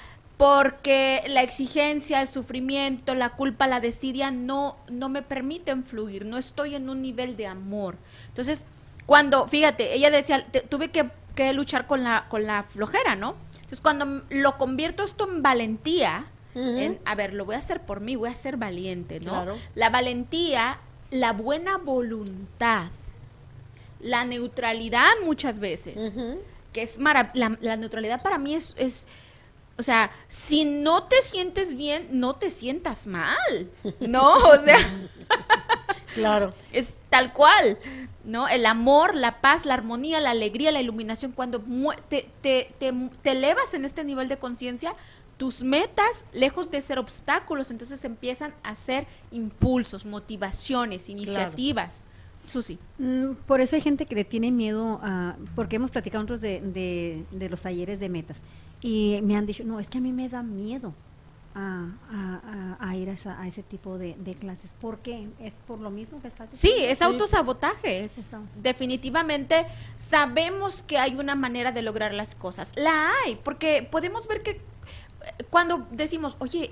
porque la exigencia, el sufrimiento, la culpa, la desidia no, no me permiten fluir, no estoy en un nivel de amor. Entonces, cuando, fíjate, ella decía, te- tuve que, que luchar con la, con la flojera, ¿no? Entonces, cuando lo convierto esto en valentía, en, a ver, lo voy a hacer por mí, voy a ser valiente, ¿no? Claro. La valentía, la buena voluntad, la neutralidad muchas veces que es mara- la, la neutralidad para mí es, es, o sea, si no te sientes bien, no te sientas mal, ¿no? <laughs> O sea, Claro. es tal cual, ¿no? El amor, la paz, la armonía, la alegría, la iluminación, cuando te, te, te, te elevas en este nivel de conciencia, tus metas, lejos de ser obstáculos, entonces empiezan a ser impulsos, motivaciones, iniciativas. Susi. Mm, Por eso hay gente que le tiene miedo a, porque hemos platicado nosotros de, de, de los talleres de metas y me han dicho, no, es que a mí me da miedo a, a- a- a ir a, esa- a ese tipo de, de clases. ¿Por qué? ¿Es por lo mismo que estás Sí, diciendo? es autosabotaje. es- definitivamente sabemos que hay una manera de lograr las cosas. La hay, porque podemos ver que eh, cuando decimos, oye,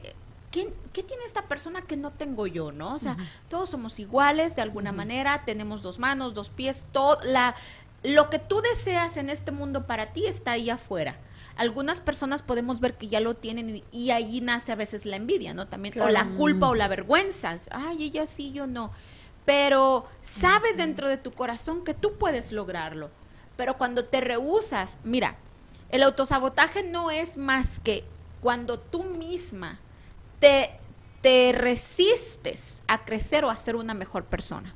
¿qué, qué tiene esta persona que no tengo yo, no? O sea, todos somos iguales de alguna manera, tenemos dos manos, dos pies, todo la lo que tú deseas en este mundo para ti está ahí afuera. Algunas personas podemos ver que ya lo tienen y, y ahí nace a veces la envidia, ¿no? También o la culpa o la vergüenza. Ay, ella sí, yo no. Pero sabes dentro de tu corazón que tú puedes lograrlo. Pero cuando te rehusas, mira, el autosabotaje no es más que cuando tú misma te, te resistes a crecer o a ser una mejor persona.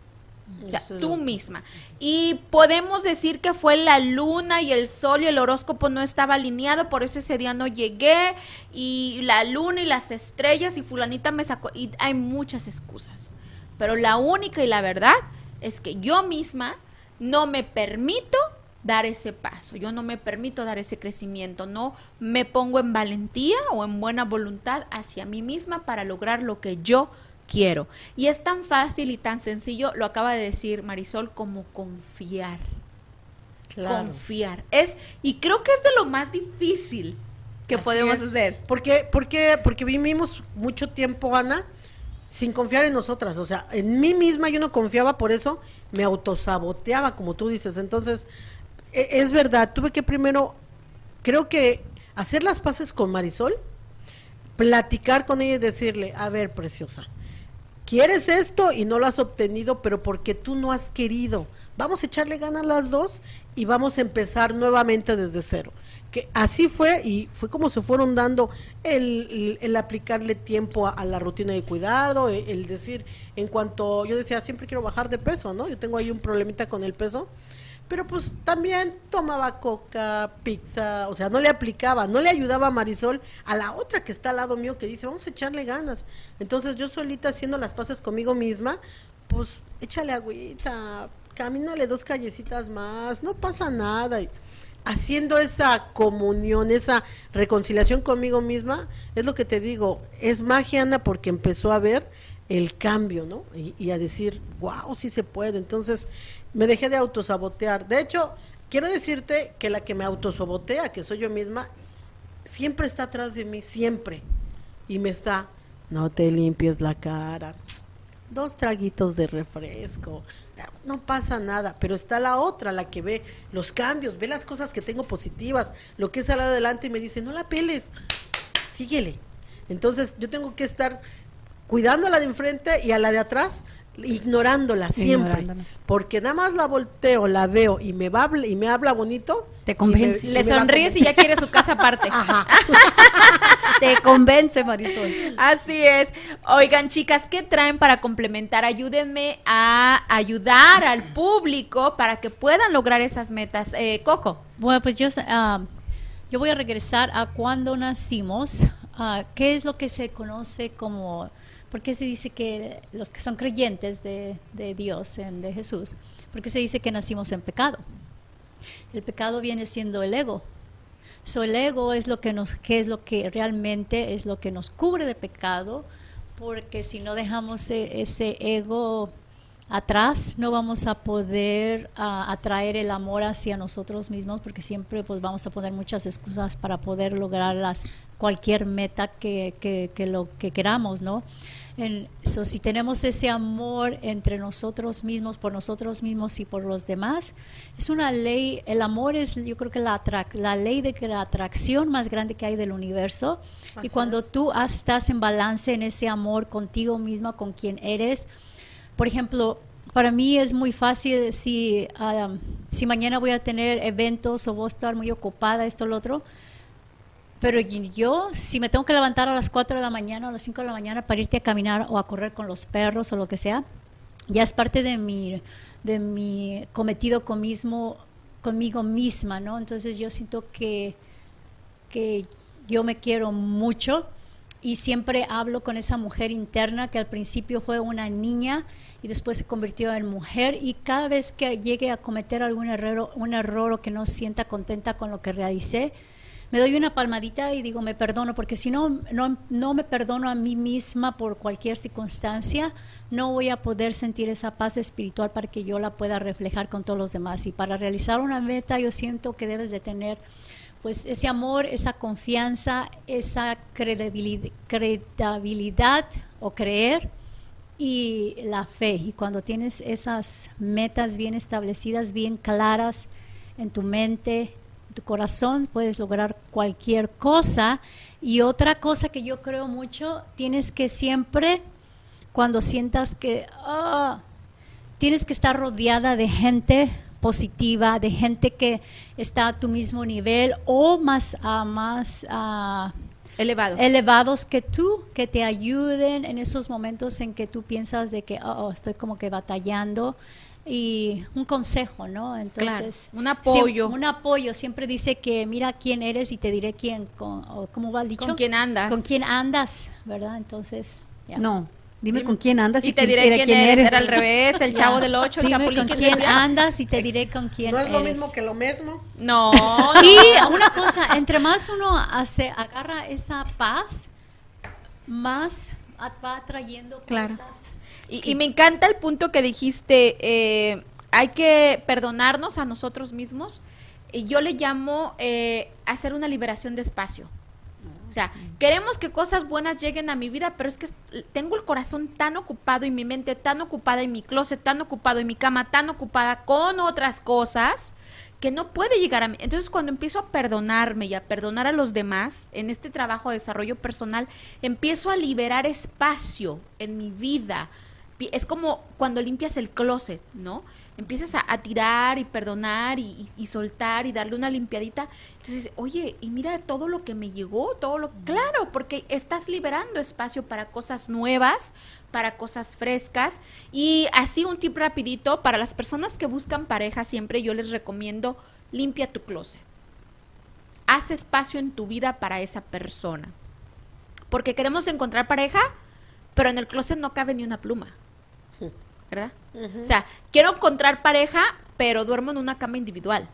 O sea, Eso. tú misma. Y podemos decir que fue la luna y el sol y el horóscopo no estaba alineado, por eso ese día no llegué, y la luna y las estrellas y fulanita me sacó, y hay muchas excusas. Pero la única y la verdad es que yo misma no me permito dar ese paso, yo no me permito dar ese crecimiento, no me pongo en valentía o en buena voluntad hacia mí misma para lograr lo que yo quiero. Y es tan fácil y tan sencillo, lo acaba de decir Marisol, como confiar. Claro. Confiar. Es, y creo que es de lo más difícil que Así podemos es. hacer. ¿Por qué? Porque, porque vivimos mucho tiempo, Ana, sin confiar en nosotras. O sea, en mí misma yo no confiaba, por eso me autosaboteaba, como tú dices. Entonces, es verdad, tuve que primero, creo que hacer las paces con Marisol, platicar con ella y decirle, a ver, preciosa, quieres esto y no lo has obtenido, pero porque tú no has querido. Vamos a echarle ganas las dos y vamos a empezar nuevamente desde cero. Que así fue y fue como se fueron dando el, aplicarle tiempo a, a la rutina de cuidado, el, el decir, en cuanto yo decía, siempre quiero bajar de peso, ¿no? Yo tengo ahí un problemita con el peso. Pero pues también tomaba coca, pizza, o sea, no le aplicaba, no le ayudaba a Marisol, a la otra que está al lado mío que dice, vamos a echarle ganas. Entonces yo solita haciendo las paces conmigo misma, pues échale agüita, camínale dos callecitas más, no pasa nada. Haciendo esa comunión, esa reconciliación conmigo misma, es lo que te digo, es magia, Ana, porque empezó a ver el cambio, ¿no? Y, y a decir, wow, sí se puede. Entonces, me dejé de autosabotear. De hecho, quiero decirte que la que me autosabotea, que soy yo misma, siempre está atrás de mí, siempre. Y me está, no te limpies la cara, dos traguitos de refresco, no pasa nada, pero está la otra, la que ve los cambios, ve las cosas que tengo positivas, lo que es al lado adelante y me dice, no la peles, síguele. Entonces yo tengo que estar cuidando a la de enfrente y a la de atrás, ignorándola siempre. Ignorándola. Porque nada más la volteo, la veo y me, va, y me habla bonito. Te y convence. me- y Le sonríes y ya quiere su casa aparte. <laughs> Ajá. <laughs> Te convence, Marisol. Así es. Oigan, chicas, ¿qué traen para complementar? Ayúdenme a ayudar al público para que puedan lograr esas metas. Eh, Coco. Bueno, pues yo, ah, yo voy a regresar a cuando nacimos. Ah, ¿Qué es lo que se conoce como, por qué se dice que los que son creyentes de, de Dios, en, de Jesús, por qué se dice que nacimos en pecado? El pecado viene siendo el ego. So, el ego es lo que nos, que es lo que realmente es lo que nos cubre de pecado, porque si no dejamos e- ese ego atrás, no vamos a poder ah, atraer el amor hacia nosotros mismos, porque siempre pues vamos a poner muchas excusas para poder lograr las, cualquier meta que, que, que lo que queramos, ¿no? En, so, si tenemos ese amor entre nosotros mismos, por nosotros mismos y por los demás, es una ley, el amor es yo creo que la, la ley de que la atracción más grande que hay del universo. y cuando tú estás en balance en ese amor contigo misma, con quien eres, por ejemplo, para mí es muy fácil si, um, si mañana voy a tener eventos o voy a estar muy ocupada, esto lo otro. Pero yo, si me tengo que levantar a las 4 de la mañana o a las 5 de la mañana para irte a caminar o a correr con los perros o lo que sea, ya es parte de mi, de mi cometido con mismo, conmigo misma, ¿no? Entonces yo siento que, que yo me quiero mucho y siempre hablo con esa mujer interna que al principio fue una niña y después se convirtió en mujer y cada vez que llegue a cometer algún error, un error o que no sienta contenta con lo que realicé, me doy una palmadita y digo, me perdono, porque si no, no, no me perdono a mí misma por cualquier circunstancia, no voy a poder sentir esa paz espiritual para que yo la pueda reflejar con todos los demás. Y para realizar una meta, yo siento que debes de tener pues ese amor, esa confianza, esa credibilidad, credibilidad o creer y la fe. Y cuando tienes esas metas bien establecidas, bien claras en tu mente, en tu corazón, puedes lograr cualquier cosa. Y otra cosa que yo creo mucho, tienes que siempre, cuando sientas que ah, tienes que estar rodeada de gente positiva, de gente que está a tu mismo nivel o más, ah, más ah, Elevados. elevados que tú, que te ayuden en esos momentos en que tú piensas de que oh, estoy como que batallando y un consejo, ¿no? Entonces, Claro, un apoyo. un apoyo. Siempre dice que mira quién eres y te diré quién, con, o ¿cómo va el dicho? ¿Con quién andas? Con quién andas, ¿verdad? Entonces. No, dime con quién andas Y te diré quién, eres. Era al revés, el chavo del 8, el Dime chapulín. con ¿quién decía? andas y te diré con quién No es lo eres. mismo que lo mismo. <laughs> No, Y una cosa, entre más uno hace, agarra esa paz, más a- va atrayendo Claro. cosas. Y, y me encanta el punto que dijiste, eh, hay que perdonarnos a nosotros mismos. Y yo le llamo eh, hacer una liberación de espacio. O sea, queremos que cosas buenas lleguen a mi vida, pero es que tengo el corazón tan ocupado y mi mente tan ocupada y mi closet tan ocupado y mi cama tan ocupada con otras cosas que no puede llegar a mí. Entonces, cuando empiezo a perdonarme y a perdonar a los demás en este trabajo de desarrollo personal, empiezo a liberar espacio en mi vida. Es como cuando limpias el closet, ¿no? Empiezas a, a tirar y perdonar y, y- y soltar y darle una limpiadita. Entonces, oye, y mira todo lo que me llegó, todo lo... Claro, porque estás liberando espacio para cosas nuevas, para cosas frescas. Y así un tip rapidito, para las personas que buscan pareja, siempre yo les recomiendo, limpia tu closet. Haz espacio en tu vida para esa persona. Porque queremos encontrar pareja, pero en el closet no cabe ni una pluma. ¿Verdad? O sea, quiero encontrar pareja, pero duermo en una cama individual.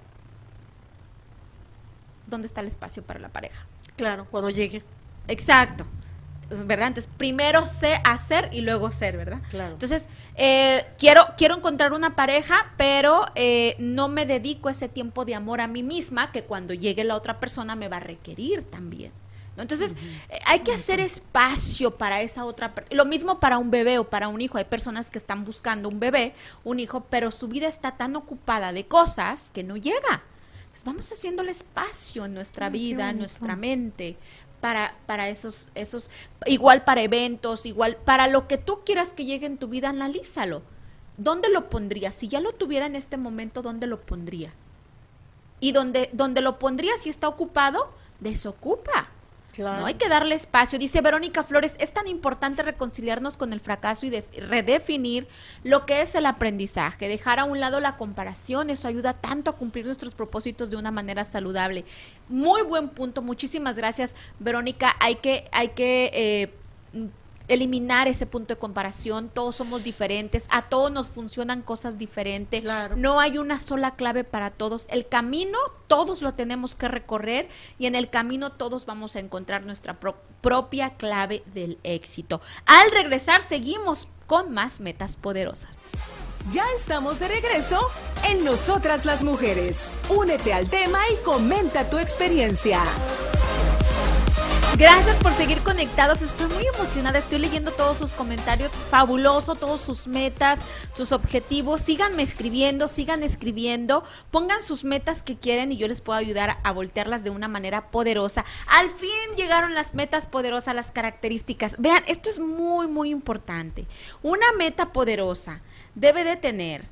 ¿Dónde está el espacio para la pareja? Claro, cuando llegue. Exacto. ¿Verdad? Entonces, primero sé hacer y luego ser, ¿verdad? Claro. Entonces, eh, quiero, quiero encontrar una pareja, pero eh, no me dedico ese tiempo de amor a mí misma que cuando llegue la otra persona me va a requerir también. ¿No? Entonces, eh, hay que hacer espacio para esa otra. Lo mismo para un bebé o para un hijo. Hay personas que están buscando un bebé, un hijo, pero su vida está tan ocupada de cosas que no llega. Entonces, vamos haciéndole espacio en nuestra vida, en nuestra mente. Para, para esos, esos, igual para eventos, igual para lo que tú quieras que llegue en tu vida, analízalo. ¿Dónde lo pondría? Si ya lo tuviera en este momento, ¿dónde lo pondría? Y donde, donde lo pondría, si está ocupado, desocupa. Claro. No hay que darle espacio. Dice Verónica Flores, es tan importante reconciliarnos con el fracaso y de- redefinir lo que es el aprendizaje, dejar a un lado la comparación, eso ayuda tanto a cumplir nuestros propósitos de una manera saludable. Muy buen punto, muchísimas gracias Verónica. Hay que, hay que eh, eliminar ese punto de comparación, todos somos diferentes, a todos nos funcionan cosas diferentes, Claro. no hay una sola clave para todos, el camino todos lo tenemos que recorrer y en el camino todos vamos a encontrar nuestra pro- propia clave del éxito. Al regresar seguimos con más metas poderosas. Ya estamos de regreso en Nosotras las Mujeres. Únete al tema y comenta tu experiencia. Gracias por seguir conectados. Estoy muy emocionada. Estoy leyendo todos sus comentarios. Fabuloso, todos sus metas, sus objetivos. Síganme escribiendo, sigan escribiendo. Pongan sus metas que quieren y yo les puedo ayudar a voltearlas de una manera poderosa. Al fin llegaron las metas poderosas, las características. Vean, esto es muy, muy importante. Una meta poderosa debe de tener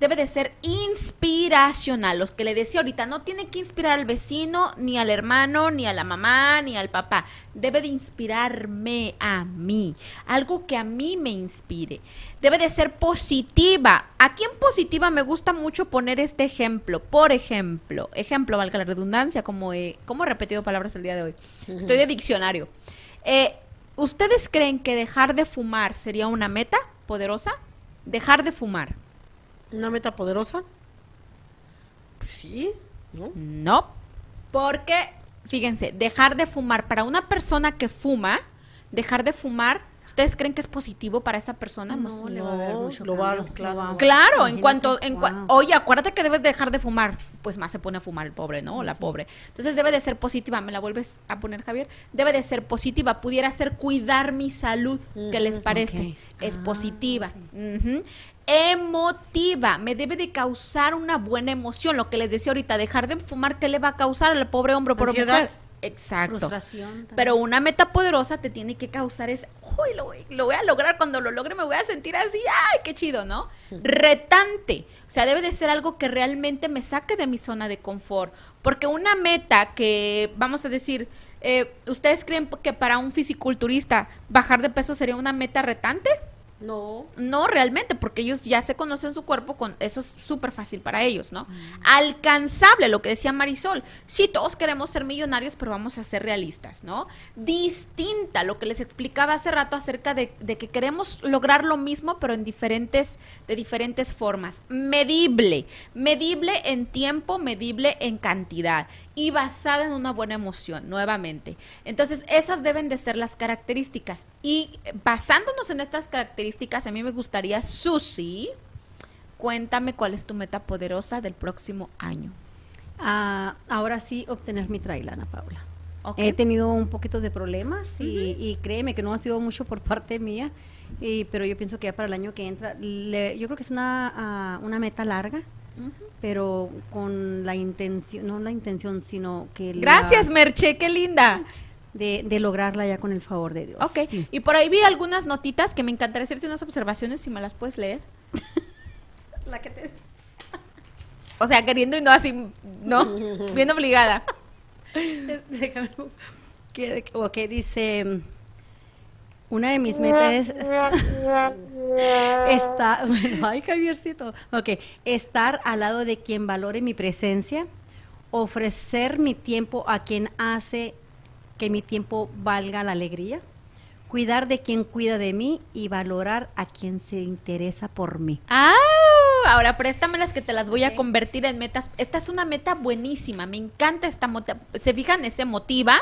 debe de ser inspiracional. Los que le decía ahorita, no tiene que inspirar al vecino, ni al hermano, ni a la mamá, ni al papá. Debe de inspirarme a mí. Algo que a mí me inspire. Debe de ser positiva. Aquí en positiva me gusta mucho poner este ejemplo. Por ejemplo, ejemplo, valga la redundancia, como he, como he repetido palabras el día de hoy. Estoy de diccionario. Eh, ¿Ustedes creen que dejar de fumar sería una meta poderosa? Dejar de fumar. ¿Una meta poderosa? Pues sí, ¿no? No, porque, fíjense, dejar de fumar para una persona que fuma, dejar de fumar, ¿ustedes creen que es positivo para esa persona? No, No, le va a dar mucho lo va- cambio. claro. Wow. Claro, en cuanto, en cua- wow. oye, acuérdate que debes dejar de fumar, pues más se pone a fumar el pobre, ¿no? O la pobre. Entonces debe de ser positiva, ¿me la vuelves a poner, Javier? Debe de ser positiva, pudiera ser cuidar mi salud, ¿qué les parece? Es Ah, positiva. Ujú. Emotiva, me debe de causar una buena emoción, lo que les decía ahorita, dejar de fumar, ¿qué le va a causar al pobre hombre por Ansiedad. mujer? Exacto. Frustración también. Pero una meta poderosa te tiene que causar es, uy, lo voy, lo voy a lograr, cuando lo logre me voy a sentir así, ay, qué chido, ¿no? Retante, o sea, debe de ser algo que realmente me saque de mi zona de confort, porque una meta que, vamos a decir, eh, ¿ustedes creen que para un fisiculturista bajar de peso sería una meta retante? No. No realmente, porque ellos ya se conocen su cuerpo, con eso es súper fácil para ellos, ¿no? Alcanzable, lo que decía Marisol. Sí, todos queremos ser millonarios, pero vamos a ser realistas, ¿no? Distinta, lo que les explicaba hace rato acerca de, de que queremos lograr lo mismo, pero en diferentes, de diferentes formas. Medible, medible en tiempo, medible en cantidad y basada en una buena emoción, nuevamente. Entonces, esas deben de ser las características. Y eh, basándonos en estas características, a mí me gustaría, Susi, cuéntame cuál es tu meta poderosa del próximo año. Ah, ahora sí obtener mi trail, Ana Paula. He tenido un poquito de problemas y, y créeme que no ha sido mucho por <laughs> parte mía, y, pero yo pienso que ya para el año que entra, le- yo creo que es una, ah, una meta larga, pero con la intención, no la intención, sino que la- Gracias, Merche, qué linda. de, de lograrla ya con el favor de Dios. Ok, Sí. y por ahí vi algunas notitas que me encantaría hacerte unas observaciones, si me las puedes leer. <laughs> La que te- O sea, queriendo y no así, ¿no? <laughs> Bien obligada. Déjame. Que, ok, dice. Una de mis metas es. <laughs> está, <laughs> bueno, ay, Javiercito. Ok, estar al lado de quien valore mi presencia, ofrecer mi tiempo a quien hace que mi tiempo valga la alegría, cuidar de quien cuida de mí y valorar a quien se interesa por mí. Ah, ahora préstamelas que te las voy a convertir en metas. Esta es una meta buenísima, me encanta esta meta. ¿Se fijan? Es emotiva,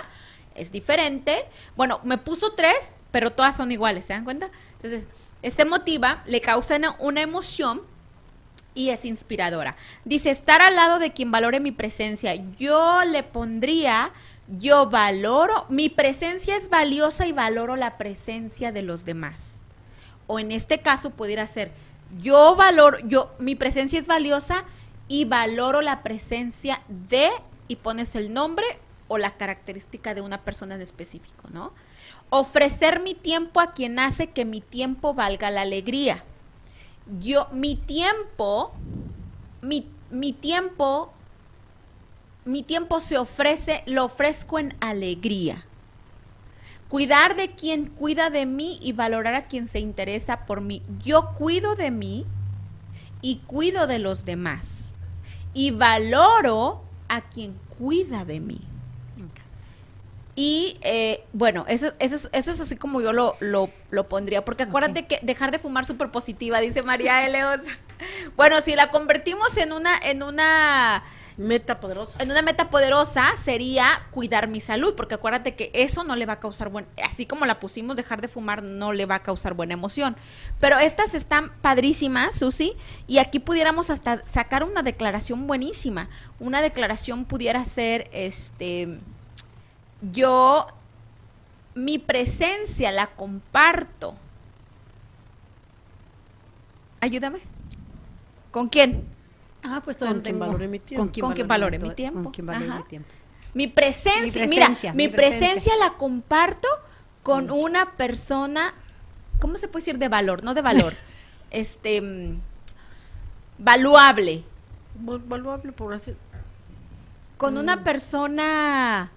es diferente. Bueno, me puso tres, pero todas son iguales, ¿se dan cuenta? Entonces, es emotiva, le causa una emoción y es inspiradora. Dice, estar al lado de quien valore mi presencia. Yo le pondría yo valoro, mi presencia es valiosa y valoro la presencia de los demás. O en este caso pudiera ser, yo valoro, yo, mi presencia es valiosa y valoro la presencia de, y pones el nombre o la característica de una persona en específico, ¿no? Ofrecer mi tiempo a quien hace que mi tiempo valga la alegría. Yo, mi tiempo, mi, mi tiempo mi tiempo se ofrece, lo ofrezco en alegría. Cuidar de quien cuida de mí y valorar a quien se interesa por mí. Yo cuido de mí y cuido de los demás. Y valoro a quien cuida de mí. Y eh, bueno, eso, eso, es así como yo lo, lo, lo pondría, porque acuérdate que dejar de fumar súper positiva, dice María Eleosa. <laughs> Bueno, si la convertimos en una, en una Meta poderosa. En una meta poderosa sería cuidar mi salud, porque acuérdate que eso no le va a causar buen, así como la pusimos, dejar de fumar no le va a causar buena emoción. Pero estas están padrísimas, Susi, y aquí pudiéramos hasta sacar una declaración buenísima. Una declaración pudiera ser, este, yo, mi presencia la comparto. Ayúdame. ¿Con quién? Ah, pues con quien valore mi tiempo. Con quien, valore, mi tiempo. Con quien valore mi tiempo. Mi presencia, mira, mi, presencia. la comparto con una persona, ¿cómo se puede decir de valor? No de valor, <laughs> este, mm, valuable. Valuable por así. Con una mm. persona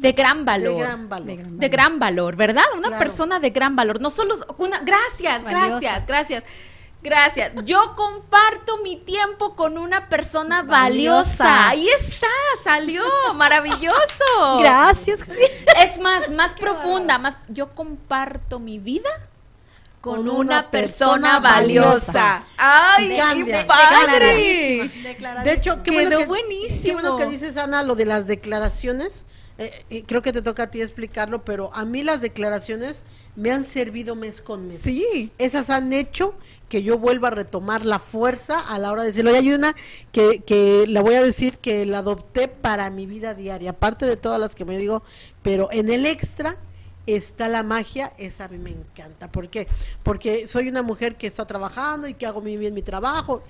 de gran valor. De gran valor. De gran valor, ¿verdad? Una persona de gran valor. No solo una. Gracias, gracias, gracias. Gracias. Yo comparto mi tiempo con una persona valiosa. Ahí está, salió, maravilloso. Gracias. Es más, más profunda, más. Yo comparto mi vida con, una, persona, valiosa. Ay, qué padre. De hecho, qué bueno que, buenísimo. Qué bueno que dices Ana lo de las declaraciones. Eh, creo que te toca a ti explicarlo, pero a mí las declaraciones me han servido mes con mes. Sí. Esas han hecho que yo vuelva a retomar la fuerza a la hora de decirlo. Y hay una que, que la voy a decir que la adopté para mi vida diaria, aparte de todas las que me digo, pero en el extra está la magia, esa a mí me encanta. ¿Por qué? Porque soy una mujer que está trabajando y que hago muy bien mi trabajo.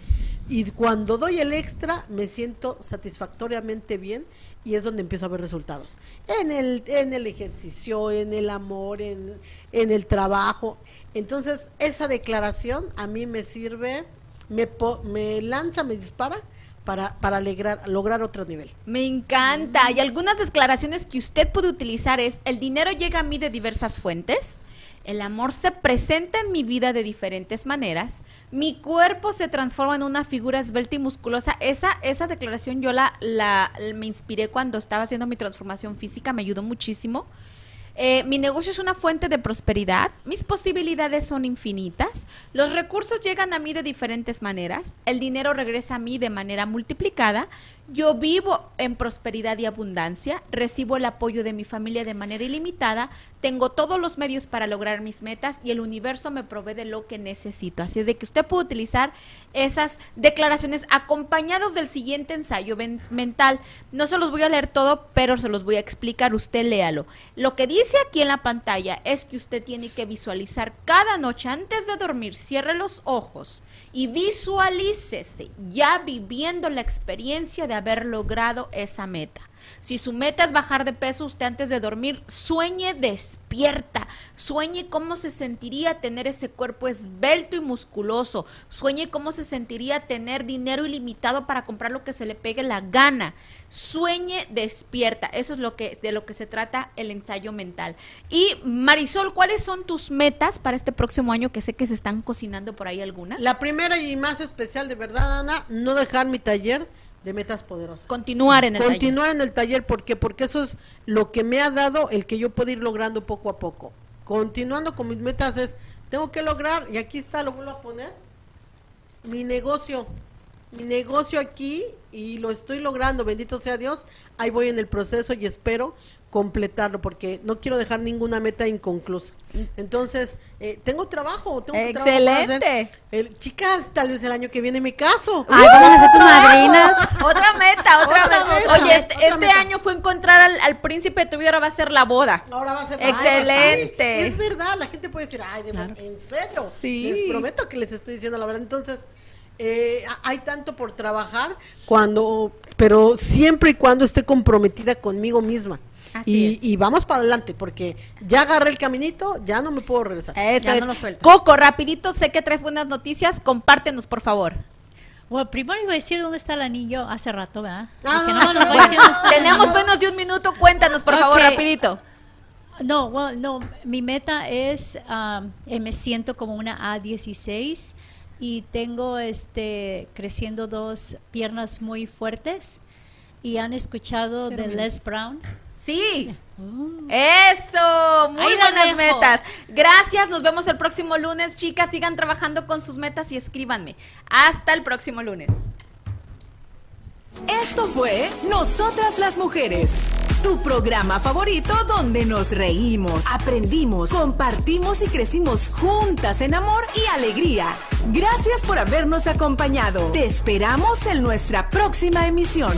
Y cuando doy el extra me siento satisfactoriamente bien y es donde empiezo a ver resultados. En el, en el ejercicio, en el amor, en, en el trabajo. Entonces, esa declaración a mí me sirve, me, me lanza, me dispara para, para alegrar, lograr otro nivel. Me encanta. Y algunas declaraciones que usted puede utilizar es, el dinero llega a mí de diversas fuentes. El amor se presenta en mi vida de diferentes maneras. Mi cuerpo se transforma en una figura esbelta y musculosa. Esa, esa declaración yo la, la me inspiré cuando estaba haciendo mi transformación física, me ayudó muchísimo. Eh, mi negocio es una fuente de prosperidad, mis posibilidades son infinitas, los recursos llegan a mí de diferentes maneras, el dinero regresa a mí de manera multiplicada, yo vivo en prosperidad y abundancia, recibo el apoyo de mi familia de manera ilimitada, tengo todos los medios para lograr mis metas y el universo me provee de lo que necesito. Así es de que usted puede utilizar esas declaraciones acompañados del siguiente ensayo mental. No se los voy a leer todo, pero se los voy a explicar, usted léalo. Lo que dice aquí en la pantalla es que usted tiene que visualizar cada noche antes de dormir, cierre los ojos y visualícese ya viviendo la experiencia de haber logrado esa meta. Si su meta es bajar de peso, usted antes de dormir sueñe despierta, sueñe cómo se sentiría tener ese cuerpo esbelto y musculoso, sueñe cómo se sentiría tener dinero ilimitado para comprar lo que se le pegue la gana. Sueñe despierta, eso es lo que de lo que se trata el ensayo mental. Y Marisol, ¿cuáles son tus metas para este próximo año que sé que se están cocinando por ahí algunas? La primera y más especial de verdad, Ana, no dejar mi taller de metas poderosas. Continuar en el taller. Continuar en el taller, ¿por Porque eso es lo que me ha dado el que yo puedo ir logrando poco a poco. Continuando con mis metas es, tengo que lograr, y aquí está, lo vuelvo a poner, mi negocio. mi negocio aquí y lo estoy logrando, bendito sea Dios. Ahí voy en el proceso y espero completarlo porque no quiero dejar ninguna meta inconclusa. Entonces, eh, tengo trabajo, tengo trabajo. Excelente. El- chicas, tal vez el año que viene me caso. Ay, vamos a ser tus madrinas. <laughs> Otra meta, otra, meta, Oye, este, otra este meta. año fue encontrar al, al príncipe de tu vida, ahora va a ser la boda. Ahora va a ser Excelente. Ay, es verdad, la gente puede decir, ay, de en serio. Sí. Les prometo que les estoy diciendo la verdad. Entonces, eh, hay tanto por trabajar cuando, pero siempre y cuando esté comprometida conmigo misma. Así y, vamos para adelante, porque ya agarré el caminito, ya no me puedo regresar. Eso Ya es. no lo sueltas. Coco, rapidito, sé que traes buenas noticias, compártenos, por favor. Bueno, primero iba a decir dónde está el anillo hace rato, ¿verdad? Ah, Dije, no, no voy a decir dónde está el Tenemos menos de un minuto, cuéntanos, por favor, rapidito. No, bueno, no, mi meta es, um, eh, me siento como una A16 y tengo este creciendo dos piernas muy fuertes y han escuchado de Les Brown. Sí. Eso, muy Ahí buenas metas. Gracias, nos vemos el próximo lunes, chicas. Sigan trabajando con sus metas y escríbanme. Hasta el próximo lunes. Esto fue Nosotras las Mujeres, tu programa favorito donde nos reímos, aprendimos, compartimos y crecimos juntas en amor y alegría. Gracias por habernos acompañado. Te esperamos en nuestra próxima emisión.